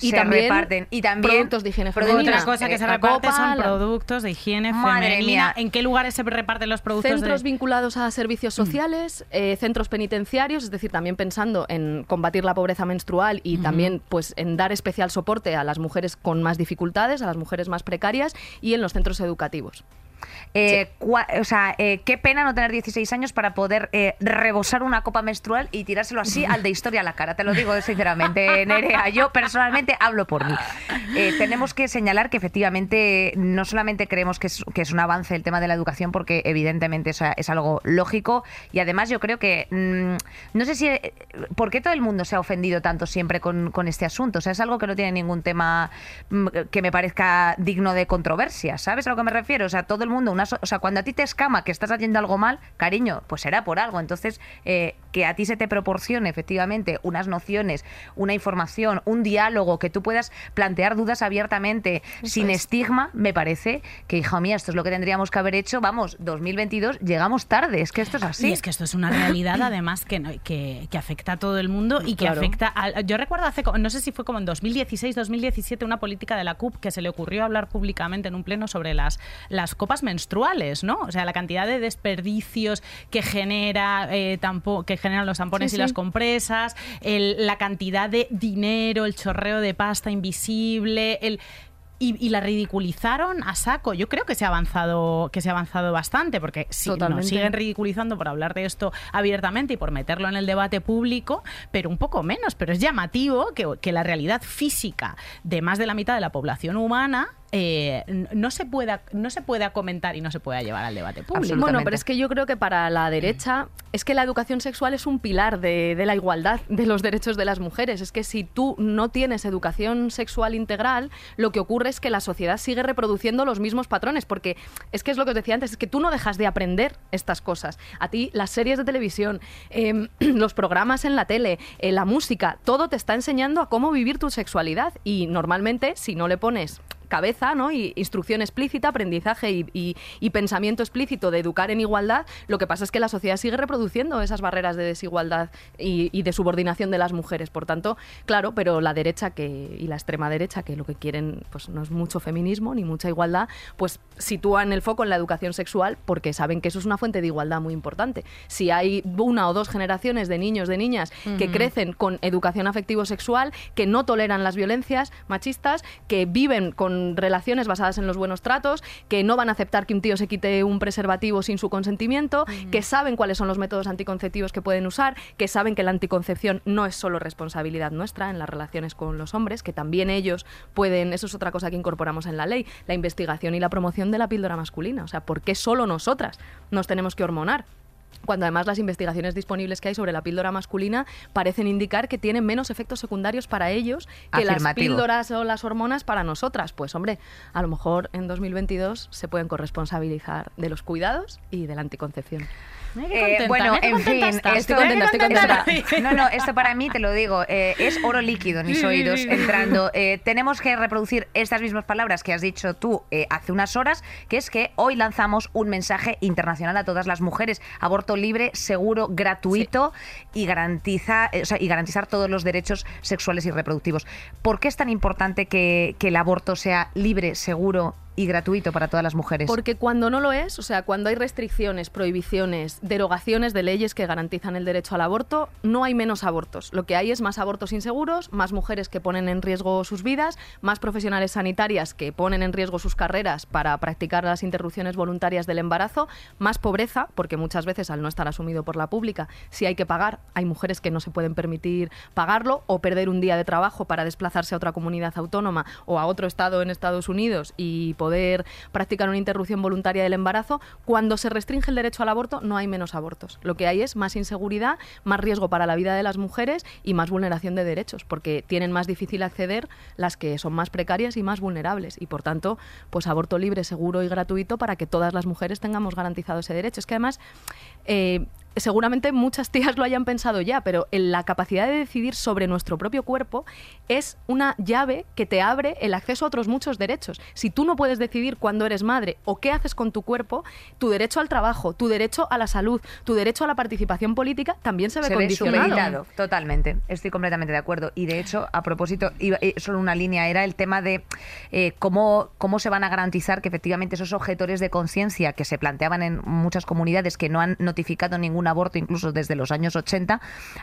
Y Se también reparten. Y también productos de higiene femenina. Otra cosa que se reparte copa, son la- productos de higiene Madre femenina. mía. ¿En qué lugares se reparten los productos Centros de vinculados a servicios sociales, eh, centros penitenciarios, es decir, también pensando en combatir la pobreza menstrual y también pues en dar especial soporte a las mujeres con más dificultades, a las mujeres más precarias y en los centros educativos. Eh, cua- o sea, eh, qué pena no tener 16 años para poder eh, rebosar una copa menstrual y tirárselo así al de historia a la cara. Te lo digo sinceramente, Nerea. Yo personalmente hablo por mí. Tenemos que señalar que efectivamente no solamente creemos que es, que es un avance el tema de la educación, porque evidentemente es, es algo lógico y además yo creo que mm, no sé si por qué todo el mundo se ha ofendido tanto siempre con, con este asunto. O sea, es algo que no tiene ningún tema mm, que me parezca digno de controversia. ¿Sabes a lo que me refiero? O sea, todo el mundo, una o sea, cuando a ti te escama que estás haciendo algo mal, cariño, pues será por algo. Entonces, eh, que a ti se te proporcione efectivamente unas nociones, una información, un diálogo, que tú puedas plantear dudas abiertamente, sin estigma, me parece que, hija mía, esto es lo que tendríamos que haber hecho. Vamos, 2022, llegamos tarde, es que esto es así. Y es que esto es una realidad, además, que, no- que, que afecta a todo el mundo y que Claro. afecta. a- yo recuerdo hace, no sé si fue como en 2016, 2017, una política de la CUP que se le ocurrió hablar públicamente en un pleno sobre las, las copas menstruales, ¿no? O sea, la cantidad de desperdicios que genera eh, tampo- que generan los tampones Sí, y las compresas, el- la cantidad de dinero, el chorreo de pasta invisible, el y, y la ridiculizaron a saco. Yo creo que se ha avanzado, que se ha avanzado bastante, porque sí, nos siguen ridiculizando por hablar de esto abiertamente y por meterlo en el debate público, pero un poco menos. Pero es llamativo que, que la realidad física de más de la mitad de la población humana eh, no se pueda no se pueda comentar y no se pueda llevar al debate público. Bueno, pero es que yo creo que para la derecha es que la educación sexual es un pilar de, de la igualdad de los derechos de las mujeres. Es que si tú no tienes educación sexual integral, lo que ocurre es que la sociedad sigue reproduciendo los mismos patrones, porque es que es lo que os decía antes, es que tú no dejas de aprender estas cosas. A ti las series de televisión, em, los programas en la tele, eh, la música, todo te está enseñando a cómo vivir tu sexualidad y normalmente si no le pones cabeza, ¿no? Y instrucción explícita, aprendizaje y, y- y pensamiento explícito de educar en igualdad, lo que pasa es que la sociedad sigue reproduciendo esas barreras de desigualdad y, y de subordinación de las mujeres. Por tanto, claro, pero la derecha que, y la extrema derecha, que lo que quieren pues no es mucho feminismo ni mucha igualdad, pues sitúan el foco en la educación sexual porque saben que eso es una fuente de igualdad muy importante. Si hay una o dos generaciones de niños, de niñas que crecen con educación afectivo-sexual, que no toleran las violencias machistas, que viven con relaciones basadas en los buenos tratos, que no van a aceptar que un tío se quite un preservativo sin su consentimiento, que saben cuáles son los métodos anticonceptivos que pueden usar, que saben que la anticoncepción no es solo responsabilidad nuestra en las relaciones con los hombres, que también ellos pueden, eso es otra cosa que incorporamos en la ley, la investigación y la promoción de la píldora masculina. O sea, ¿por qué solo nosotras nos tenemos que hormonar? Cuando además las investigaciones disponibles que hay sobre la píldora masculina parecen indicar que tienen menos efectos secundarios para ellos que las píldoras o las hormonas para nosotras. Pues hombre, a lo mejor en 2022 se pueden corresponsabilizar de los cuidados y de la anticoncepción. Qué Eh, bueno, en fin, estás. Estoy contenta, estoy contenta. no, no, esto para mí, te lo digo, eh, es oro líquido en mis oídos entrando. Eh, tenemos que reproducir estas mismas palabras que has dicho tú hace unas horas, que es que hoy lanzamos un mensaje internacional a todas las mujeres. Aborto libre, seguro, gratuito y, garantiza, o sea, y garantizar todos los derechos sexuales y reproductivos. ¿Por qué es tan importante que, que el aborto sea libre, seguro y gratuito para todas las mujeres? Porque cuando no lo es, o sea, cuando hay restricciones, prohibiciones, derogaciones de leyes que garantizan el derecho al aborto, no hay menos abortos. Lo que hay es más abortos inseguros, más mujeres que ponen en riesgo sus vidas, más profesionales sanitarias que ponen en riesgo sus carreras para practicar las interrupciones voluntarias del embarazo, más pobreza, porque muchas veces al no estar asumido por la pública, si hay que pagar, hay mujeres que no se pueden permitir pagarlo o perder un día de trabajo para desplazarse a otra comunidad autónoma o a otro estado en Estados Unidos y poder practicar una interrupción voluntaria del embarazo, cuando se restringe el derecho al aborto no hay menos abortos. Lo que hay es más inseguridad, más riesgo para la vida de las mujeres y más vulneración de derechos, porque tienen más difícil acceder las que son más precarias y más vulnerables. Y por tanto, pues aborto libre, seguro y gratuito para que todas las mujeres tengamos garantizado ese derecho. Es que además eh, seguramente muchas tías lo hayan pensado ya, pero la capacidad de decidir sobre nuestro propio cuerpo es una llave que te abre el acceso a otros muchos derechos. Si tú no puedes decidir cuándo eres madre o qué haces con tu cuerpo, tu derecho al trabajo, tu derecho a la salud, tu derecho a la participación política también se ve condicionado. totalmente. Estoy completamente de acuerdo. Y de hecho, a propósito, eh, solo una línea era el tema de eh, cómo, cómo se van a garantizar que efectivamente esos objetores de conciencia que se planteaban en muchas comunidades que no han notificado ningún aborto incluso desde los años 80,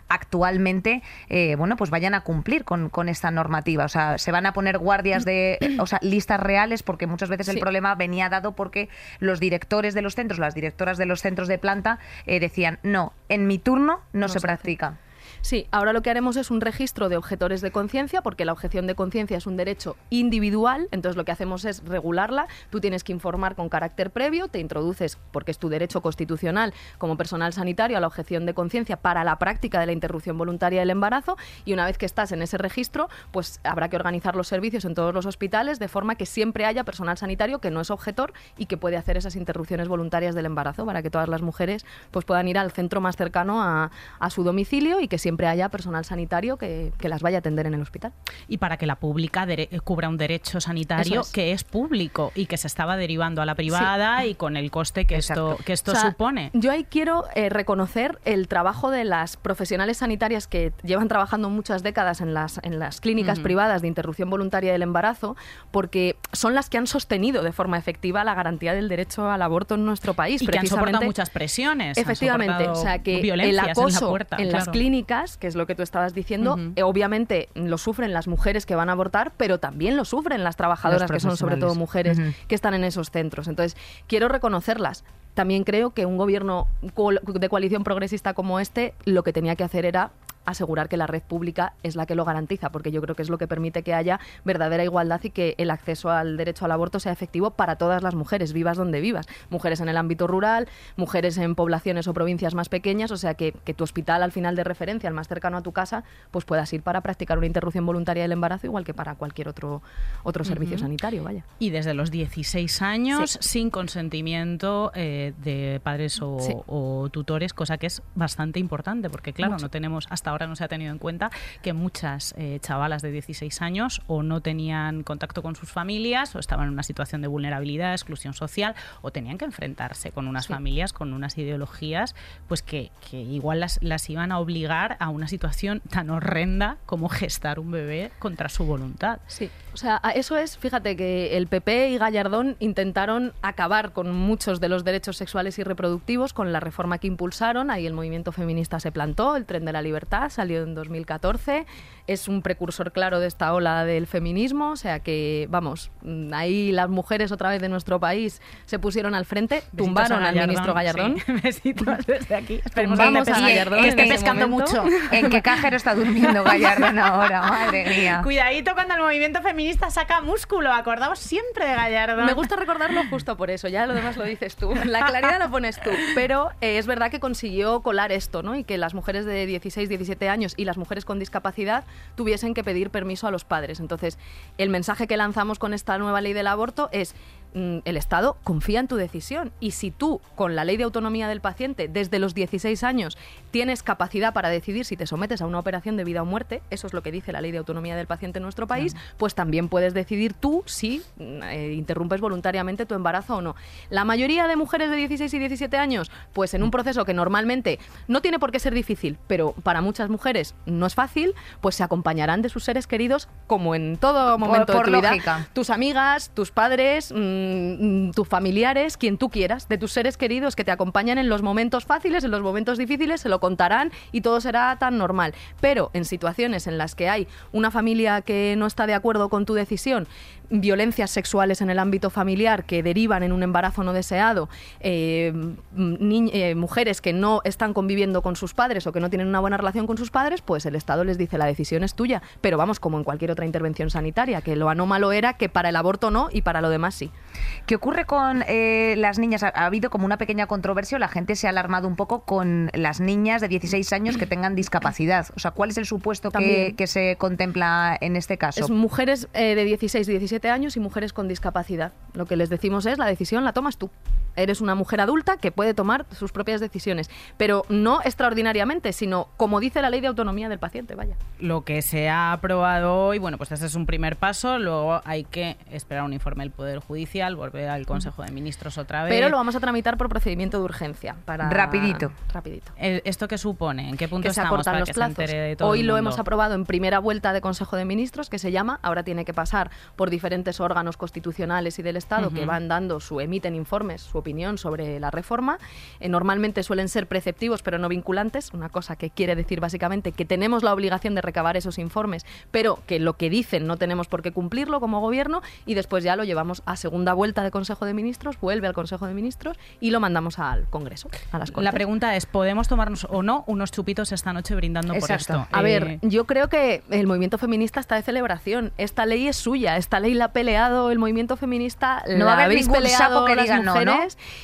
actualmente, eh, bueno, pues vayan a cumplir con, esta normativa. O sea, se van a poner guardias de, o sea, listas reales, porque muchas veces el problema venía dado porque los directores de los centros, las directoras de los centros de planta, eh, decían, no, en mi turno no, se, practica. Sí, ahora lo que haremos es un registro de objetores de conciencia, porque la objeción de conciencia es un derecho individual, entonces lo que hacemos es regularla. Tú tienes que informar con carácter previo, te introduces, porque es tu derecho constitucional como personal sanitario, a la objeción de conciencia para la práctica de la interrupción voluntaria del embarazo, y una vez que estás en ese registro, pues habrá que organizar los servicios en todos los hospitales de forma que siempre haya personal sanitario que no es objetor y que puede hacer esas interrupciones voluntarias del embarazo para que todas las mujeres pues, puedan ir al centro más cercano a, a su domicilio y que siempre siempre haya personal sanitario que, las vaya a atender en el hospital. Y para que la pública cubra un derecho sanitario que es público y que se estaba derivando a la privada y con el coste que esto, que esto supone. Yo ahí quiero eh, reconocer el trabajo de las profesionales sanitarias que llevan trabajando muchas décadas en las, en las clínicas privadas de interrupción voluntaria del embarazo, porque son las que han sostenido de forma efectiva la garantía del derecho al aborto en nuestro país. Y que han soportado muchas presiones. Efectivamente, o sea que el acoso en, las clínicas que es lo que tú estabas diciendo, eh, obviamente lo sufren las mujeres que van a abortar, pero también lo sufren las trabajadoras, que son sobre todo mujeres que están en esos centros. Entonces, quiero reconocerlas. También creo que un gobierno de coalición progresista como este lo que tenía que hacer era asegurar que la red pública es la que lo garantiza, porque yo creo que es lo que permite que haya verdadera igualdad y que el acceso al derecho al aborto sea efectivo para todas las mujeres, vivas donde vivas. Mujeres en el ámbito rural, mujeres en poblaciones o provincias más pequeñas, o sea que, tu hospital al final de referencia, el más cercano a tu casa, pues puedas ir para practicar una interrupción voluntaria del embarazo, igual que para cualquier otro, otro servicio sanitario, vaya. Y desde los 16 años, sin consentimiento eh, de padres o, tutores, cosa que es bastante importante, porque claro, no tenemos hasta ahora no se ha tenido en cuenta que muchas eh, chavalas de 16 años o no tenían contacto con sus familias o estaban en una situación de vulnerabilidad, exclusión social o tenían que enfrentarse con unas familias, con unas ideologías, pues que, igual las, las iban a obligar a una situación tan horrenda como gestar un bebé contra su voluntad. Sí, o sea, eso es, fíjate que el PP y Gallardón intentaron acabar con muchos de los derechos sexuales y reproductivos con la reforma que impulsaron, ahí el movimiento feminista se plantó, el tren de la libertad, salió en 2014, es un precursor claro de esta ola del feminismo, o sea que, vamos, mm, ahí las mujeres otra vez de nuestro país se pusieron al frente, tumbaron al ministro Gallardón. Besitos desde aquí. Tumbamos a Gallardón. Que esté pescando mucho. ¿En qué cajero está durmiendo Gallardón ahora? Madre mía. Cuidadito cuando el movimiento feminista saca músculo, acordamos siempre de Gallardón. Me gusta recordarlo justo por eso, ya lo demás lo dices tú. La claridad lo pones tú, pero eh, es verdad que consiguió colar esto, ¿no? Y que las mujeres de 16, 17 años y las mujeres con discapacidad tuviesen que pedir permiso a los padres. Entonces, el mensaje que lanzamos con esta nueva ley del aborto es el Estado confía en tu decisión. Y si tú, con la ley de autonomía del paciente, desde los 16 años, tienes capacidad para decidir si te sometes a una operación de vida o muerte, eso es lo que dice la ley de autonomía del paciente en nuestro país, pues también puedes decidir tú si mm, eh, interrumpes voluntariamente tu embarazo o no. La mayoría de mujeres de 16 y 17 años, pues en un proceso que normalmente no tiene por qué ser difícil, pero para muchas mujeres no es fácil, pues se acompañarán de sus seres queridos como en todo momento de tu vida. Tus amigas, tus padres, mm, mm, tus familiares, quien tú quieras, de tus seres queridos que te acompañan en los momentos fáciles, en los momentos difíciles, se lo contarán y todo será tan normal. Pero en situaciones en las que hay una familia que no está de acuerdo con tu decisión, violencias sexuales en el ámbito familiar que derivan en un embarazo no deseado, eh, eh, mujeres que no están conviviendo con sus padres o que no tienen una buena relación con sus padres, pues el Estado les dice la decisión es tuya. Pero vamos, como en cualquier otra intervención sanitaria, que lo anómalo era que para el aborto no y para lo demás sí. ¿Qué ocurre con eh, las niñas? Ha, ha habido como una pequeña controversia, la gente se ha alarmado un poco con las niñas de 16 años que tengan discapacidad. O sea, ¿cuál es el supuesto que, se contempla en este caso? Es mujeres de 16 y 17 años y mujeres con discapacidad. Lo que les decimos es la decisión la tomas tú. Eres una mujer adulta que puede tomar sus propias decisiones, pero no extraordinariamente, sino como dice la ley de autonomía del paciente, vaya. Lo que se ha aprobado hoy, bueno, pues este es un primer paso, luego hay que esperar un informe del Poder Judicial, volver al Consejo de Ministros otra vez. Pero lo vamos a tramitar por procedimiento de urgencia. Para... Rapidito. Rapidito. ¿Esto qué supone? ¿En qué punto que se estamos para los que plazos. se entere de todo Hoy el lo hemos aprobado en primera vuelta de Consejo de Ministros, que se llama, ahora tiene que pasar por diferentes órganos constitucionales y del Estado que Ujú. van dando su, emiten informes, su opinión sobre la reforma. Eh, normalmente suelen ser preceptivos, pero no vinculantes, una cosa que quiere decir básicamente que tenemos la obligación de recabar esos informes, pero que lo que dicen no tenemos por qué cumplirlo como gobierno y después ya lo llevamos a segunda vuelta de Consejo de Ministros, vuelve al Consejo de Ministros y lo mandamos al Congreso, a las Cortes. La pregunta es, ¿podemos tomarnos o no unos chupitos esta noche brindando por Exacto. esto? A Eh, ver, yo creo que el movimiento feminista está de celebración. Esta ley es suya. Esta ley la ha peleado el movimiento feminista. No la va a haber habéis ningún peleado sapo que las diga no, ¿no?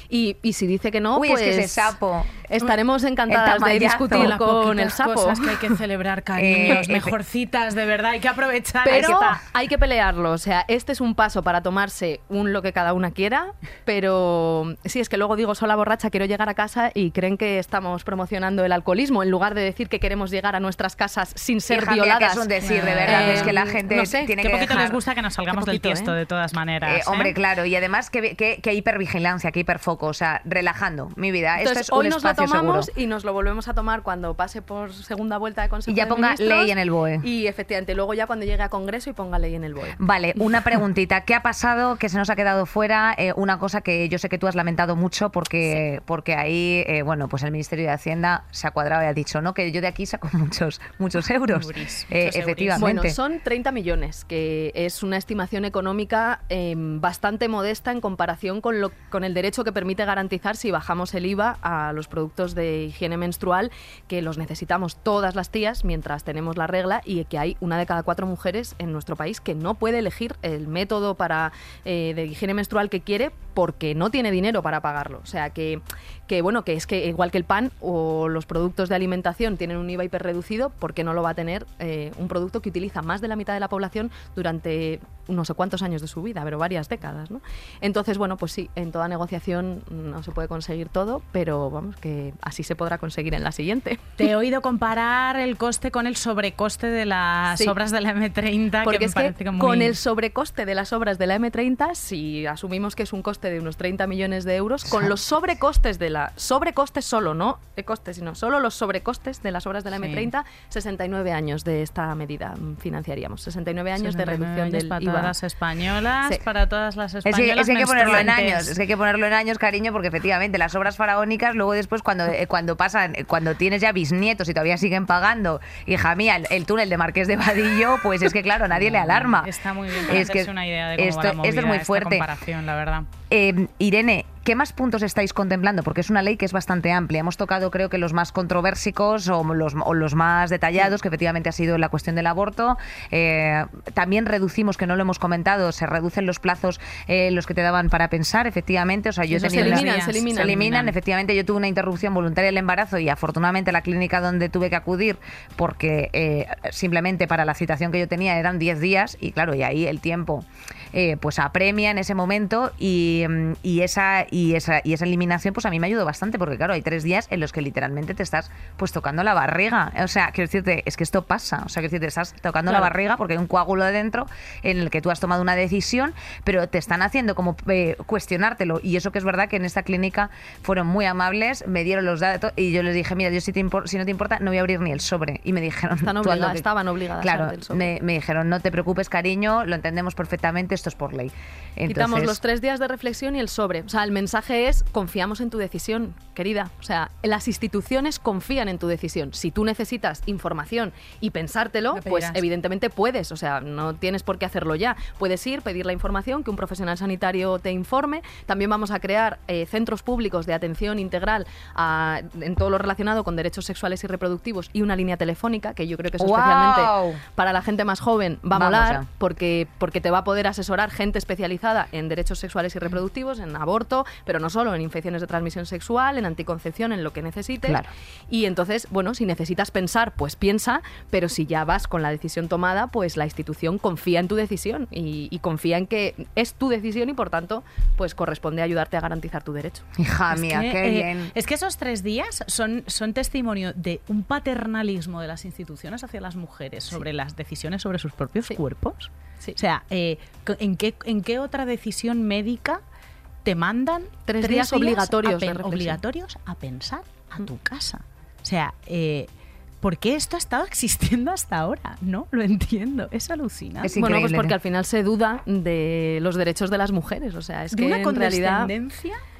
Y, y si dice que no, Uy, pues es que ese sapo. Estaremos encantadas de discutir con el sapo. cosas que hay que celebrar, cariños, Eh, mejorcitas, de verdad, hay que aprovechar. Pero hay que pelearlo. O sea, este es un paso para tomarse un lo que cada una quiera. Pero sí, es que luego digo sola borracha, quiero llegar a casa y creen que estamos promocionando el alcoholismo en lugar de decir que queremos llegar a nuestras casas sin ser Hija mía, que violadas. es un decir, de verdad. Eh, es que la gente no sé, tiene Qué que poquito dejar- les gusta que nos salgamos poquito, del tiesto, ¿eh? de todas maneras. Eh, hombre, ¿eh? claro, y además que, que, que hipervigilancia, que hiperfoco, o sea, relajando mi vida. Entonces, Esto es hoy un nos lo tomamos seguro. y nos lo volvemos a tomar cuando pase por segunda vuelta de Consejo Y ya de ponga Ministros. ley en el BOE. Y efectivamente, luego ya cuando llegue a Congreso y ponga ley en el BOE. Vale, una preguntita. ¿Qué ha pasado que se nos ha quedado fuera? Eh, una cosa que yo sé que tú has lamentado mucho porque, porque ahí, eh, bueno, pues el Ministerio de Hacienda se ha cuadrado y ha dicho, ¿no? Que yo de aquí saco muchos, muchos euros. Euris, Eh, muchos euris. efectivamente. Bueno, son 30 millones, que es una estimación económica eh, bastante modesta en comparación con, lo, con el derecho que permite garantizar si bajamos el IVA a los productos de higiene menstrual, que los necesitamos todas las tías mientras tenemos la regla y que hay una de cada cuatro mujeres en nuestro país que no puede elegir el método para, eh, de higiene menstrual que quiere porque no tiene dinero para pagarlo. O sea que, que bueno, que es que igual que el pan o los productos de alimentación tienen un IVA hiperreducido, ¿por qué no lo va a tener eh, un producto que utiliza más de la mitad de la población durante no sé cuántos años de su vida, pero varias décadas, ¿no? Entonces, bueno, pues sí, en toda negociación no se puede conseguir todo, pero vamos, que así se podrá conseguir en la siguiente. Te he oído comparar el coste con el sobrecoste de las Sí. obras de la M30, Porque que es me parece que muy... con el sobrecoste de las obras de la M30, si asumimos que es un coste de unos 30 millones de euros, con los sobrecostes de la... Sobrecostes solo, no de costes, sino solo los sobrecostes de las obras de la Sí. M30, 69 años de esta medida financiaríamos. 69 años de 69 reducción años del para IVA. todas las españolas, Sí. para todas las Es que, españolas es que hay que ponerlo en años, es que hay que ponerlo en años, cariño, porque efectivamente las obras faraónicas, luego después cuando, eh, cuando pasan, eh, cuando tienes ya bisnietos y todavía siguen pagando, hija mía, el, el túnel de Marqués de Vadillo, pues es que claro, a nadie le alarma. Está muy bien para Es que una idea de cómo esto, va la esto es muy esta fuerte. comparación, la verdad. Eh, Irene, ¿qué más puntos estáis contemplando? Porque es una ley que es bastante amplia. Hemos tocado, creo que los más controversicos o los, o los más detallados, que efectivamente ha sido la cuestión del aborto. Eh, también reducimos, que no lo hemos comentado, se reducen los plazos eh, los que te daban para pensar, efectivamente. O sea, yo he tenido se una- eliminan, se eliminan. se eliminan. Efectivamente, yo tuve una interrupción voluntaria del embarazo y afortunadamente la clínica donde tuve que acudir, porque eh, simplemente para la citación que yo tenía eran 10 días y claro, y ahí el tiempo eh, pues apremia en ese momento y, mm, y esa, y esa, y esa eliminación, pues a mí me ayudó bastante, porque claro, hay tres días en los que literalmente te estás pues tocando la barriga. O sea, quiero decirte, es que esto pasa. O sea, quiero decirte, estás tocando la barriga porque hay un coágulo de dentro en el que tú has tomado una decisión, pero te están haciendo como eh, cuestionártelo. Y eso que es verdad que en esta clínica fueron muy amables, me dieron los datos y yo les dije, mira, yo si, te si no te importa, no voy a abrir ni el sobre. Y me dijeron, Están "Tú haz lo obligadas, que-". estaban obligadas a Claro, sobre. me, me dijeron, no te preocupes, cariño, lo entendemos perfectamente, esto es por ley. Quitamos los tres días de reflexión y el sobre. O sea, el mensaje es confiamos en tu decisión, querida. O sea, las instituciones confían en tu decisión. Si tú necesitas información y pensártelo, Lo pues evidentemente puedes. O sea, no tienes por qué hacerlo ya. Puedes ir, pedir la información, que un profesional sanitario te informe. También vamos a crear eh, centros públicos de atención integral a- en todo lo relacionado con derechos sexuales y reproductivos y una línea telefónica, que yo creo que ¡Guau! especialmente para la gente más joven va a molar porque, porque te va a poder asesorar gente especializada en derechos sexuales y reproductivos, en aborto, pero no solo, en infecciones de transmisión sexual, en anticoncepción, en lo que necesites. Claro. Y entonces, bueno, si necesitas pensar, pues piensa, pero si ya vas con la decisión tomada, pues la institución confía en tu decisión y, y confía en que es tu decisión y por tanto, pues corresponde ayudarte a garantizar tu derecho. Hija Es mía, que, qué eh, bien. Es que esos tres días son, son testimonio de un paternalismo de las instituciones hacia las mujeres sobre las decisiones sobre sus propios Sí. cuerpos. Sí. O sea, eh, ¿en, qué, ¿en qué otra decisión médica te mandan Tres días obligatorios a obligatorios a pensar a tu casa? O sea, eh, ¿por qué esto ha estado existiendo hasta ahora? No lo entiendo. Es alucinante. Es Bueno, pues porque al final se duda de los derechos de las mujeres. O sea, es de que una en realidad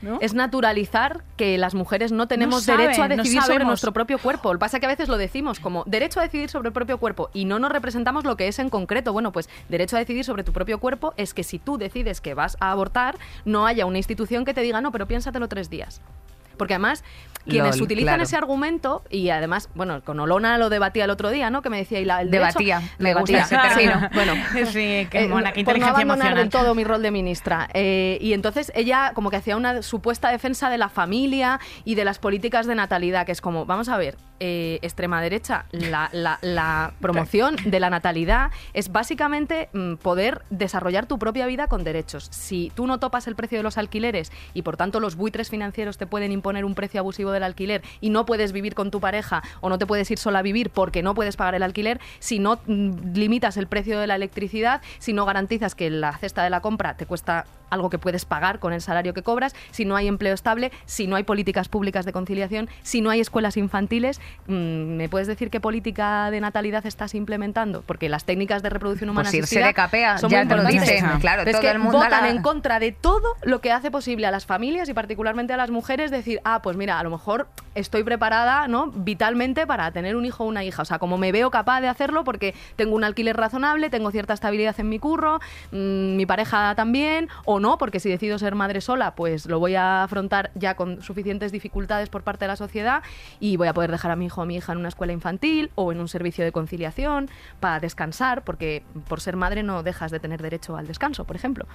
¿no? es naturalizar que las mujeres no tenemos saben, derecho a no decidir sobre nuestro propio cuerpo. Lo que pasa es que a veces lo decimos como derecho a decidir sobre el propio cuerpo y no nos representamos lo que es en concreto. Bueno, pues derecho a decidir sobre tu propio cuerpo es que si tú decides que vas a abortar, no haya una institución que te diga, no, pero piénsatelo tres días. Porque además, quienes Lol, utilizan claro. ese argumento, y además, bueno, con Olona lo debatía el otro día, ¿no? Que me decía, y la, el derecho- Debatía, me gusta Debatía, ese término. sí, bueno, Sí, qué eh, mona, qué por no inteligencia abandonar emocional. del todo mi rol de ministra. Eh, y entonces ella como que hacía una supuesta defensa de la familia y de las políticas de natalidad, que es como, vamos a ver, eh, extrema derecha, la, la- la promoción de la natalidad es básicamente mm, poder desarrollar tu propia vida con derechos. Si tú no topas el precio de los alquileres y por tanto los buitres financieros te pueden imponer un precio abusivo del alquiler y no puedes vivir con tu pareja o no te puedes ir sola a vivir porque no puedes pagar el alquiler, si no mm, limitas el precio de la electricidad, si no garantizas que la cesta de la compra te cuesta algo que puedes pagar con el salario que cobras, si no hay empleo estable, si no hay políticas públicas de conciliación, si no hay escuelas infantiles, mm, ¿me puedes decir qué política de natalidad estás implementando? Porque las técnicas de reproducción humana Pues irse de capea, son ya muy te lo importantes. dice, claro, Pero es todo que el mundo votan la- en contra de todo lo que hace posible a las familias y particularmente a las mujeres decir, ah, pues mira, a lo mejor estoy preparada, ¿no? Vitalmente para tener un hijo o una hija. O sea, como me veo capaz de hacerlo porque tengo un alquiler razonable, tengo cierta estabilidad en mi curro, mm, mi pareja también, o no, porque si decido ser madre sola, pues lo voy a afrontar ya con suficientes dificultades por parte de la sociedad y voy a poder dejar a mi hijo o a mi hija en una escuela infantil o en un servicio de conciliación para descansar, porque por ser madre no dejas de tener derecho al descanso, por ejemplo.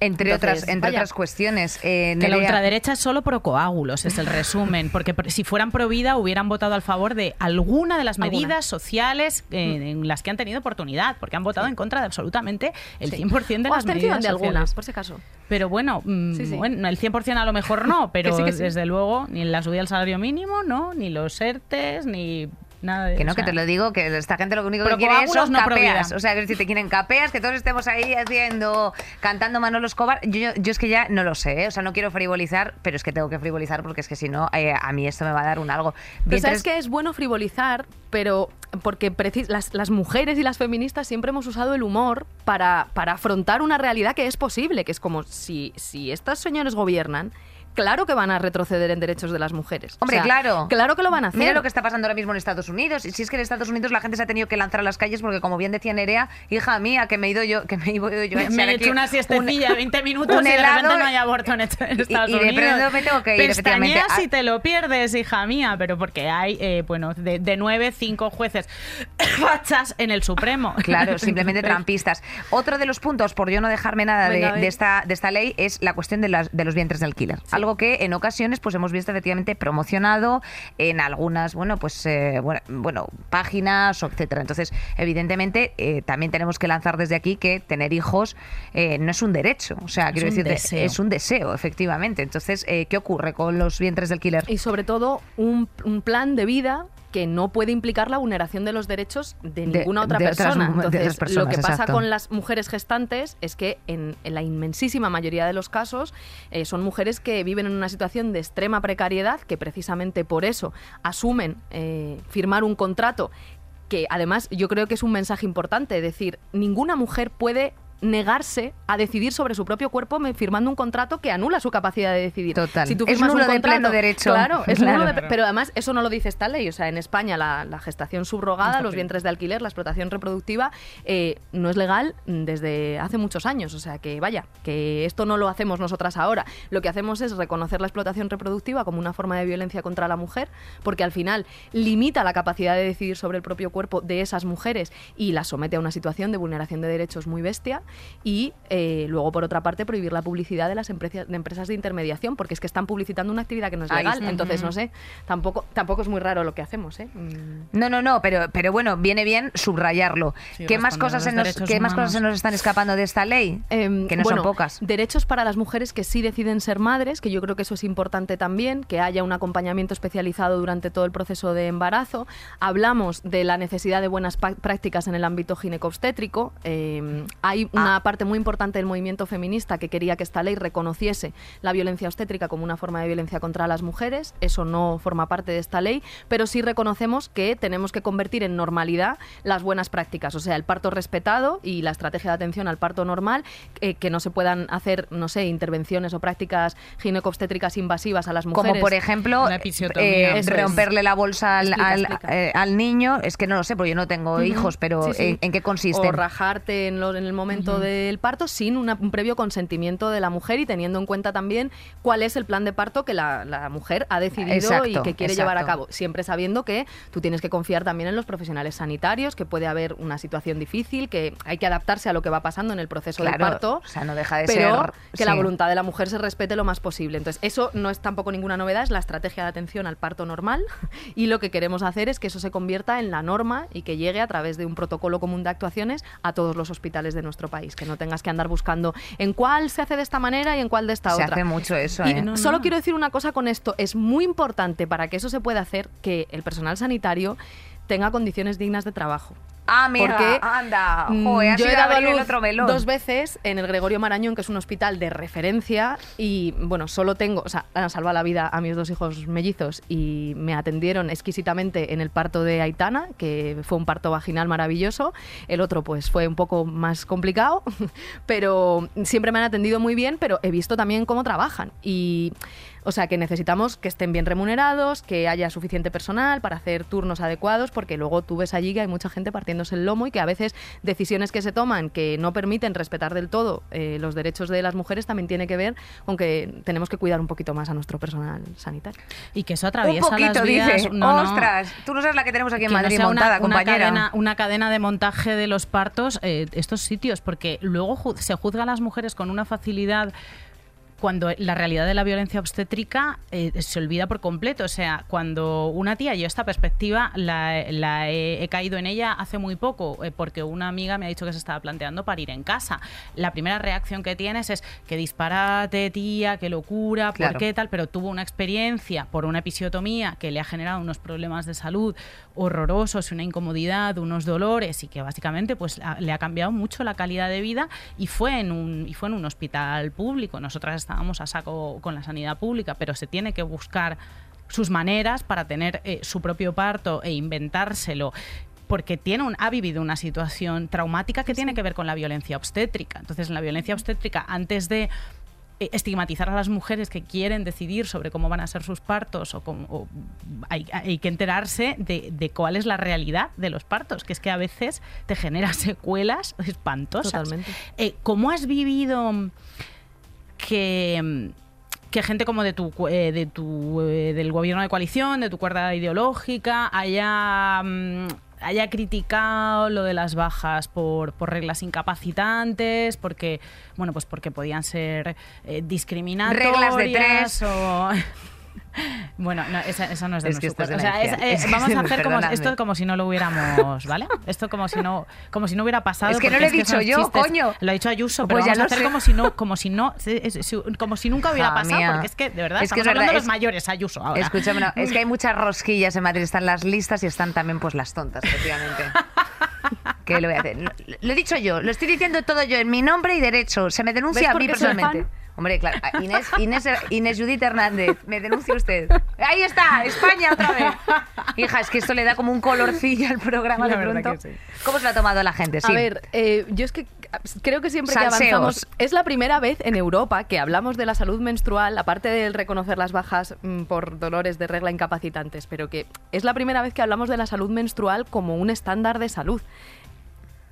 Entre, Entonces, otras, entre vaya. otras cuestiones. eh, Que la ultraderecha es solo pro coágulos, es el resumen. Porque si fueran pro vida hubieran votado al favor de alguna de las Alguna. medidas sociales eh, en las que han tenido oportunidad, porque han votado en contra de absolutamente el Sí. 100% de o las medidas de algunas, sociales. por si acaso. Pero bueno, mm, Sí, sí. bueno, el 100% a lo mejor no, pero sí, que sí. desde luego ni la subida del salario mínimo, no, ni los ERTES, ni nada de Que no, o que te lo digo, que esta gente lo único que quiere es son no capeas. O sea, que si te quieren capeas, que todos estemos ahí haciendo, cantando Manolo Escobar. Yo, yo, yo es que ya no lo sé, ¿eh? o sea, no quiero frivolizar, pero es que tengo que frivolizar porque es que si no, eh, a mí esto me va a dar un algo. Pero Bien, sabes que es bueno frivolizar, pero porque precis- las, las mujeres y las feministas siempre hemos usado el humor para, para afrontar una realidad que es posible, que es como si, si estos señores gobiernan, claro que van a retroceder en derechos de las mujeres. O Hombre, sea, claro. Claro que lo van a hacer. Mira lo que está pasando ahora mismo en Estados Unidos. Y si es que en Estados Unidos la gente se ha tenido que lanzar a las calles porque, como bien decía Nerea, hija mía, que me he ido yo, que me he ido yo a Me he hecho una un- siestecilla de 20 minutos un y de repente no hay aborto en, est- en y- Estados y de Unidos. pronto me tengo que ir, efectivamente. Pestañeas Ah. y te lo pierdes, hija mía, pero porque hay, eh, bueno, de, de nueve, cinco jueces fachas en el Supremo. Claro, simplemente trampistas. Otro de los puntos, por yo no dejarme nada Venga, de esta, de esta ley, es la cuestión de, las, de los vientres de alquiler. Algo algo que en ocasiones pues hemos visto efectivamente promocionado en algunas, bueno, pues eh, bueno, bueno, páginas, etcétera. Entonces, evidentemente, eh, también tenemos que lanzar desde aquí que tener hijos eh, no es un derecho. O sea, quiero un decir, deseo. es un deseo, efectivamente. Entonces, eh, ¿qué ocurre con los vientres del killer? Y sobre todo, un, un plan de vida que no puede implicar la vulneración de los derechos de De- ninguna otra de persona. Entonces, personas, lo que pasa exacto. con las mujeres gestantes es que en, en la inmensísima mayoría de los casos eh, son mujeres que viven en una situación de extrema precariedad, que precisamente por eso asumen eh, firmar un contrato que además yo creo que es un mensaje importante, es decir, ninguna mujer puede negarse a decidir sobre su propio cuerpo firmando un contrato que anula su capacidad de decidir. Total. Si tú Es firmas un de contrato, pleno derecho. Claro, es Claro. de- pero además eso no lo dice esta ley. O sea, en España la, la gestación subrogada, los vientres de alquiler, la explotación reproductiva eh, no es legal desde hace muchos años. O sea, que vaya, que esto no lo hacemos nosotras ahora. Lo que hacemos es reconocer la explotación reproductiva como una forma de violencia contra la mujer, porque al final limita la capacidad de decidir sobre el propio cuerpo de esas mujeres y las somete a una situación de vulneración de derechos muy bestia. Y eh, luego, por otra parte, prohibir la publicidad de las empresas de, empresas de intermediación, porque es que están publicitando una actividad que no es Ahí legal. Entonces, no sé, tampoco, tampoco es muy raro lo que hacemos. ¿eh? Mm. No, no, no, pero, pero bueno, viene bien subrayarlo. Sí, ¿Qué, más cosas, se nos, ¿Qué más cosas se nos están escapando de esta ley? Em, que no bueno, son pocas. Derechos para las mujeres que sí deciden ser madres, que yo creo que eso es importante también, que haya un acompañamiento especializado durante todo el proceso de embarazo. Hablamos de la necesidad de buenas prácticas en el ámbito ginecobstétrico. Em, hay una Ah. parte muy importante del movimiento feminista que quería que esta ley reconociese la violencia obstétrica como una forma de violencia contra las mujeres. Eso no forma parte de esta ley, pero sí reconocemos que tenemos que convertir en normalidad las buenas prácticas, o sea, el parto respetado y la estrategia de atención al parto normal, eh, que no se puedan hacer, no sé, intervenciones o prácticas ginecobstétricas invasivas a las mujeres. Como por ejemplo, Una eh, es. romperle la bolsa al, Explica, al- explica. eh, al niño. Es que no lo sé, porque yo no tengo hijos, pero Sí, sí. ¿en, en qué consiste? O rajarte en, lo- en el momento del parto sin una- un previo consentimiento de la mujer y teniendo en cuenta también cuál es el plan de parto que la, la mujer ha decidido y que quiere llevar a cabo. Siempre sabiendo que tú tienes que confiar también en los profesionales sanitarios, que puede haber una situación difícil, que hay que adaptarse a lo que va pasando en el proceso Claro, del parto. o sea, no deja de pero ser- que la voluntad de la mujer se respete lo más posible. Entonces, eso no es tampoco ninguna novedad, es la estrategia de atención al parto normal y lo que queremos hacer es que eso se convierta en la norma y que llegue a través de un protocolo común de actuaciones a todos los hospitales de nuestro país, que no tengas que andar buscando en cuál se hace de esta manera y en cuál de esta Se otra. hace mucho eso, Y ¿eh? no, solo no. quiero decir una cosa con esto, es muy importante para que eso se pueda hacer que el personal sanitario tenga condiciones dignas de trabajo. Ah, mira, Porque, anda. Mm, Joder, yo he dado a luz otro melón. dos veces en el Gregorio Marañón, que es un hospital de referencia, y bueno, solo tengo, o sea, han salvado la vida a mis dos hijos mellizos y me atendieron exquisitamente en el parto de Aitana, que fue un parto vaginal maravilloso. El otro, pues, fue un poco más complicado, pero siempre me han atendido muy bien, pero he visto también cómo trabajan y o sea, que necesitamos que estén bien remunerados, que haya suficiente personal para hacer turnos adecuados, porque luego tú ves allí que hay mucha gente partiéndose el lomo y que a veces decisiones que se toman que no permiten respetar del todo eh, los derechos de las mujeres también tiene que ver con que tenemos que cuidar un poquito más a nuestro personal sanitario. Y que eso Un atraviesa poquito, las vidas. dice. No, no. Ostras, tú no sabes la que tenemos aquí en que no Madrid sea una- montada, una, compañera. cadena, una cadena de montaje de los partos, eh, estos sitios, porque luego ju- se juzga a las mujeres con una facilidad cuando la realidad de la violencia obstétrica eh, se olvida por completo. O sea, cuando una tía, yo esta perspectiva la, la he, he caído en ella hace muy poco, eh, porque una amiga me ha dicho que se estaba planteando parir en casa. La primera reacción que tienes es que disparate, tía, qué locura, Claro. ¿por qué tal? Pero tuvo una experiencia por una episiotomía que le ha generado unos problemas de salud horrorosos, una incomodidad, unos dolores y que básicamente pues a- le ha cambiado mucho la calidad de vida y fue en un y fue en un hospital público. Nosotras estábamos a saco con la sanidad pública, pero se tiene que buscar sus maneras para tener eh, su propio parto e inventárselo porque tiene un, ha vivido una situación traumática que tiene que ver con la violencia obstétrica. Entonces, en la violencia obstétrica, antes de eh, estigmatizar a las mujeres que quieren decidir sobre cómo van a ser sus partos o, cómo- o hay, hay que enterarse de, de cuál es la realidad de los partos, que es que a veces te genera secuelas espantosas. Totalmente. Eh, ¿Cómo has vivido que, mm, que gente como de tu, eh, de tu eh, del gobierno de coalición, de tu cuerda ideológica, haya mm, haya criticado lo de las bajas por, por reglas incapacitantes, porque, bueno, pues porque podían ser eh, discriminatorias Reglas de tres. o... Bueno, no, esa, esa no es de Es que estás O sea, es- que vamos a hacer como esto como si no lo hubiéramos, ¿vale? Esto como si no, como si no hubiera pasado. Es que no lo he que dicho yo, chistes- coño. Lo ha dicho Ayuso, pero Pues ya vamos a lo hacer sé. como si no, como si no, como si nunca hubiera pasado, mía. porque es que de verdad Es que estamos es hablando de los es- mayores, Ayuso. Ahora. Escúchame, no, es que hay muchas rosquillas en Madrid, están las listas y están también pues las tontas, efectivamente. ¿Qué le voy a hacer? Lo, lo he dicho yo, lo estoy diciendo todo yo en mi nombre y derecho. Se me denuncia ¿Ves a mí personalmente. Hombre, claro, Inés, Inés, Inés Judith Hernández, me denuncia usted. Ahí está, España otra vez. Hija, es que esto le da como un colorcillo al programa La de pronto. que sí. ¿Cómo se lo ha tomado la gente? Sí. A ver, eh, yo es que creo que siempre que avanzamos es la primera vez en Europa que hablamos de la salud menstrual, aparte del reconocer las bajas mm, por dolores de regla incapacitantes, pero que es la primera vez que hablamos de la salud menstrual como un estándar de salud.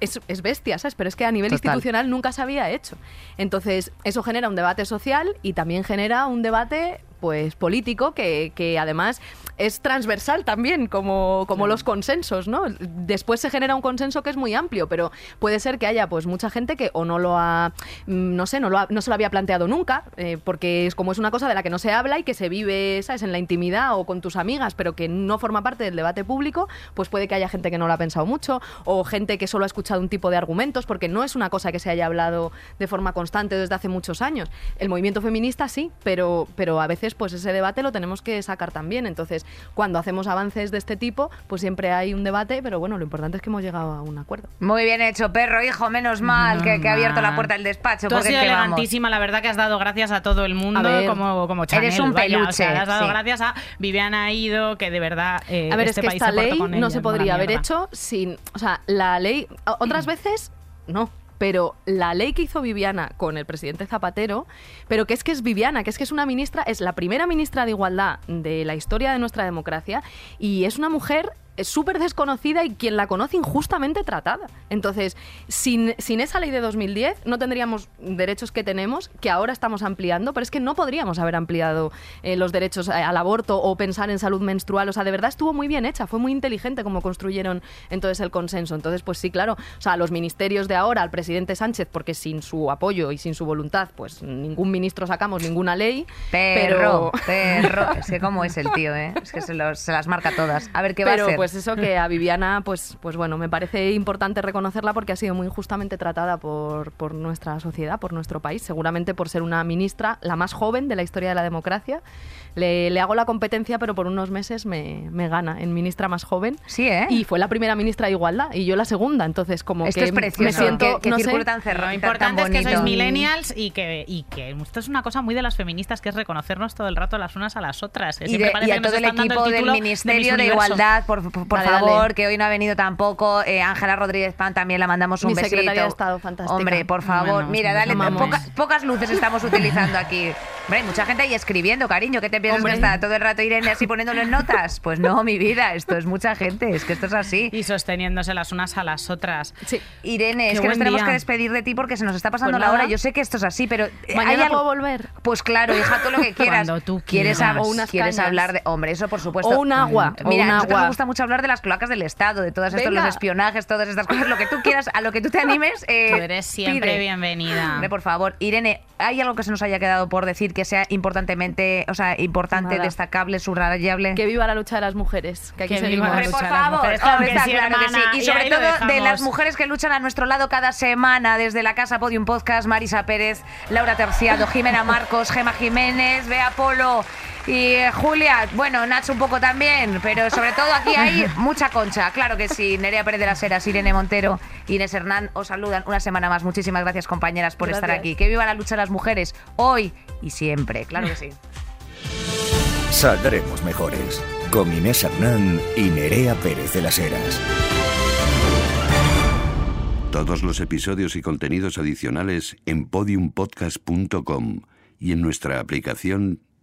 Es, es bestia, ¿sabes? Pero es que a nivel Total. institucional nunca se había hecho. Entonces, eso genera un debate social y también genera un debate pues político que, que además es transversal también como, como los consensos, ¿no? Después se genera un consenso que es muy amplio, pero puede ser que haya pues mucha gente que o no lo ha, mm, no sé, no, lo ha- no se lo había planteado nunca, eh, porque es como es una cosa de la que no se habla y que se vive, ¿sabes?, en la intimidad o con tus amigas, pero que no forma parte del debate público, pues puede que haya gente que no lo ha pensado mucho o gente que solo ha escuchado un tipo de argumentos, porque no es una cosa que se haya hablado de forma constante desde hace muchos años. El movimiento feminista sí, pero, pero a veces pues ese debate lo tenemos que sacar también. Entonces, cuando hacemos avances de este tipo, pues siempre hay un debate, pero bueno, lo importante es que hemos llegado a un acuerdo. Muy bien hecho, perro, hijo, menos mal que, que ha abierto la puerta del despacho. Tú has porque sido es que vamos. elegantísima, la verdad que has dado gracias a todo el mundo, ver, como, como Chanel, eres un vaya, o peluche, sea, has dado sí. gracias a Viviana Ido, que de verdad eh, A ver, este es que país esta ley con no se podría haber hecho sin. O sea, la ley. Otras veces, no. Pero la ley que hizo Viviana con el presidente Zapatero, pero que es que es Viviana, que es que es una ministra, es la primera ministra de Igualdad de la historia de nuestra democracia y es una mujer es súper desconocida y quien la conoce injustamente tratada. Entonces, sin, sin esa ley de 2010 no tendríamos derechos que tenemos, que ahora estamos ampliando, pero es que no podríamos haber ampliado eh, los derechos eh, al aborto o pensar en salud menstrual. O sea, de verdad estuvo muy bien hecha, fue muy inteligente como construyeron entonces el consenso. Entonces, pues sí, claro, o sea, los ministerios de ahora, al presidente Sánchez, porque sin su apoyo y sin su voluntad, pues ningún ministro sacamos ninguna ley. Perro, pero... perro. Es que cómo es el tío, ¿eh? Es que se, los- se las marca todas. A ver qué va a hacer. Pues eso que a Viviana, pues, pues bueno, me parece importante reconocerla porque ha sido muy injustamente tratada por, por nuestra sociedad, por nuestro país, seguramente por ser una ministra, la más joven de la historia de la democracia. Le, le hago la competencia, pero por unos meses me, me gana en ministra más joven. Sí, ¿eh? Y fue la primera ministra de Igualdad y yo la segunda, entonces como Esto que es precioso. me siento, que, que no sé, tan cerrado. Lo y tan- importante tan es que sois millennials y que, y que esto es una cosa muy de las feministas, que es reconocernos todo el rato las unas a las otras. Y, Siempre de- parece y a todo el equipo del título de Ministerio de, Universo. Igualdad, por, por, Dale, favor, dale. que hoy no ha venido tampoco. Eh, Ángela Rodríguez Pan también la mandamos un Mi besito. secretaria de Estado, fantástica. Hombre, por favor, Bueno, mira, dale, pocas, pocas luces estamos utilizando aquí. Hombre, hay mucha gente ahí escribiendo, cariño, ¿qué te piensas Hombre. que está todo el rato Irene así poniéndolo en notas? Pues no, mi vida, esto es mucha gente, es que esto es así. Y sosteniéndose las unas a las otras. Sí. Irene, es que nos tenemos día. que despedir de ti porque se nos está pasando Pues la nada. hora. Yo sé que esto es así, pero eh, Mañana hay algo- puedo volver. Pues claro, hija, tú lo que quieras. Cuando tú quieres quieras. hab- O unas quieres hablar de, hombre, eso por supuesto. O un agua, o Mira, un a nosotros agua. nos gusta mucho hablar de las cloacas del Estado, de todos estos los espionajes, todas estas cosas, lo que tú quieras, a lo que tú te animes. eh, Tú eres siempre pide. bienvenida. Hombre, por favor, Irene, ¿hay algo que se nos haya quedado por decir que sea importantemente, o sea, importante, Nada. destacable, subrayable? Que viva la lucha de las mujeres, que aquí Que viva la lucha por de las mujeres, claro hombre, que está sí, claro que sí. hermana, Y y sobre todo de las mujeres que luchan a nuestro lado cada semana, desde la Casa Podium Podcast, Marisa Pérez, Laura Terciado, Jimena Marcos, Gema Jiménez, Bea Polo y eh, Julia. Bueno, Nacho un poco también, pero sobre todo aquí hay mucha concha. Claro que sí. Nerea Pérez de las Heras, Irene Montero, Inés Hernán os saludan una semana más. Muchísimas gracias, compañeras, por estar aquí. Que viva la lucha de las mujeres hoy y siempre. Claro que sí. Saldremos mejores. Con Inés Hernán y Nerea Pérez de las Heras. Todos los episodios y contenidos adicionales en podiumpodcast.com y en nuestra aplicación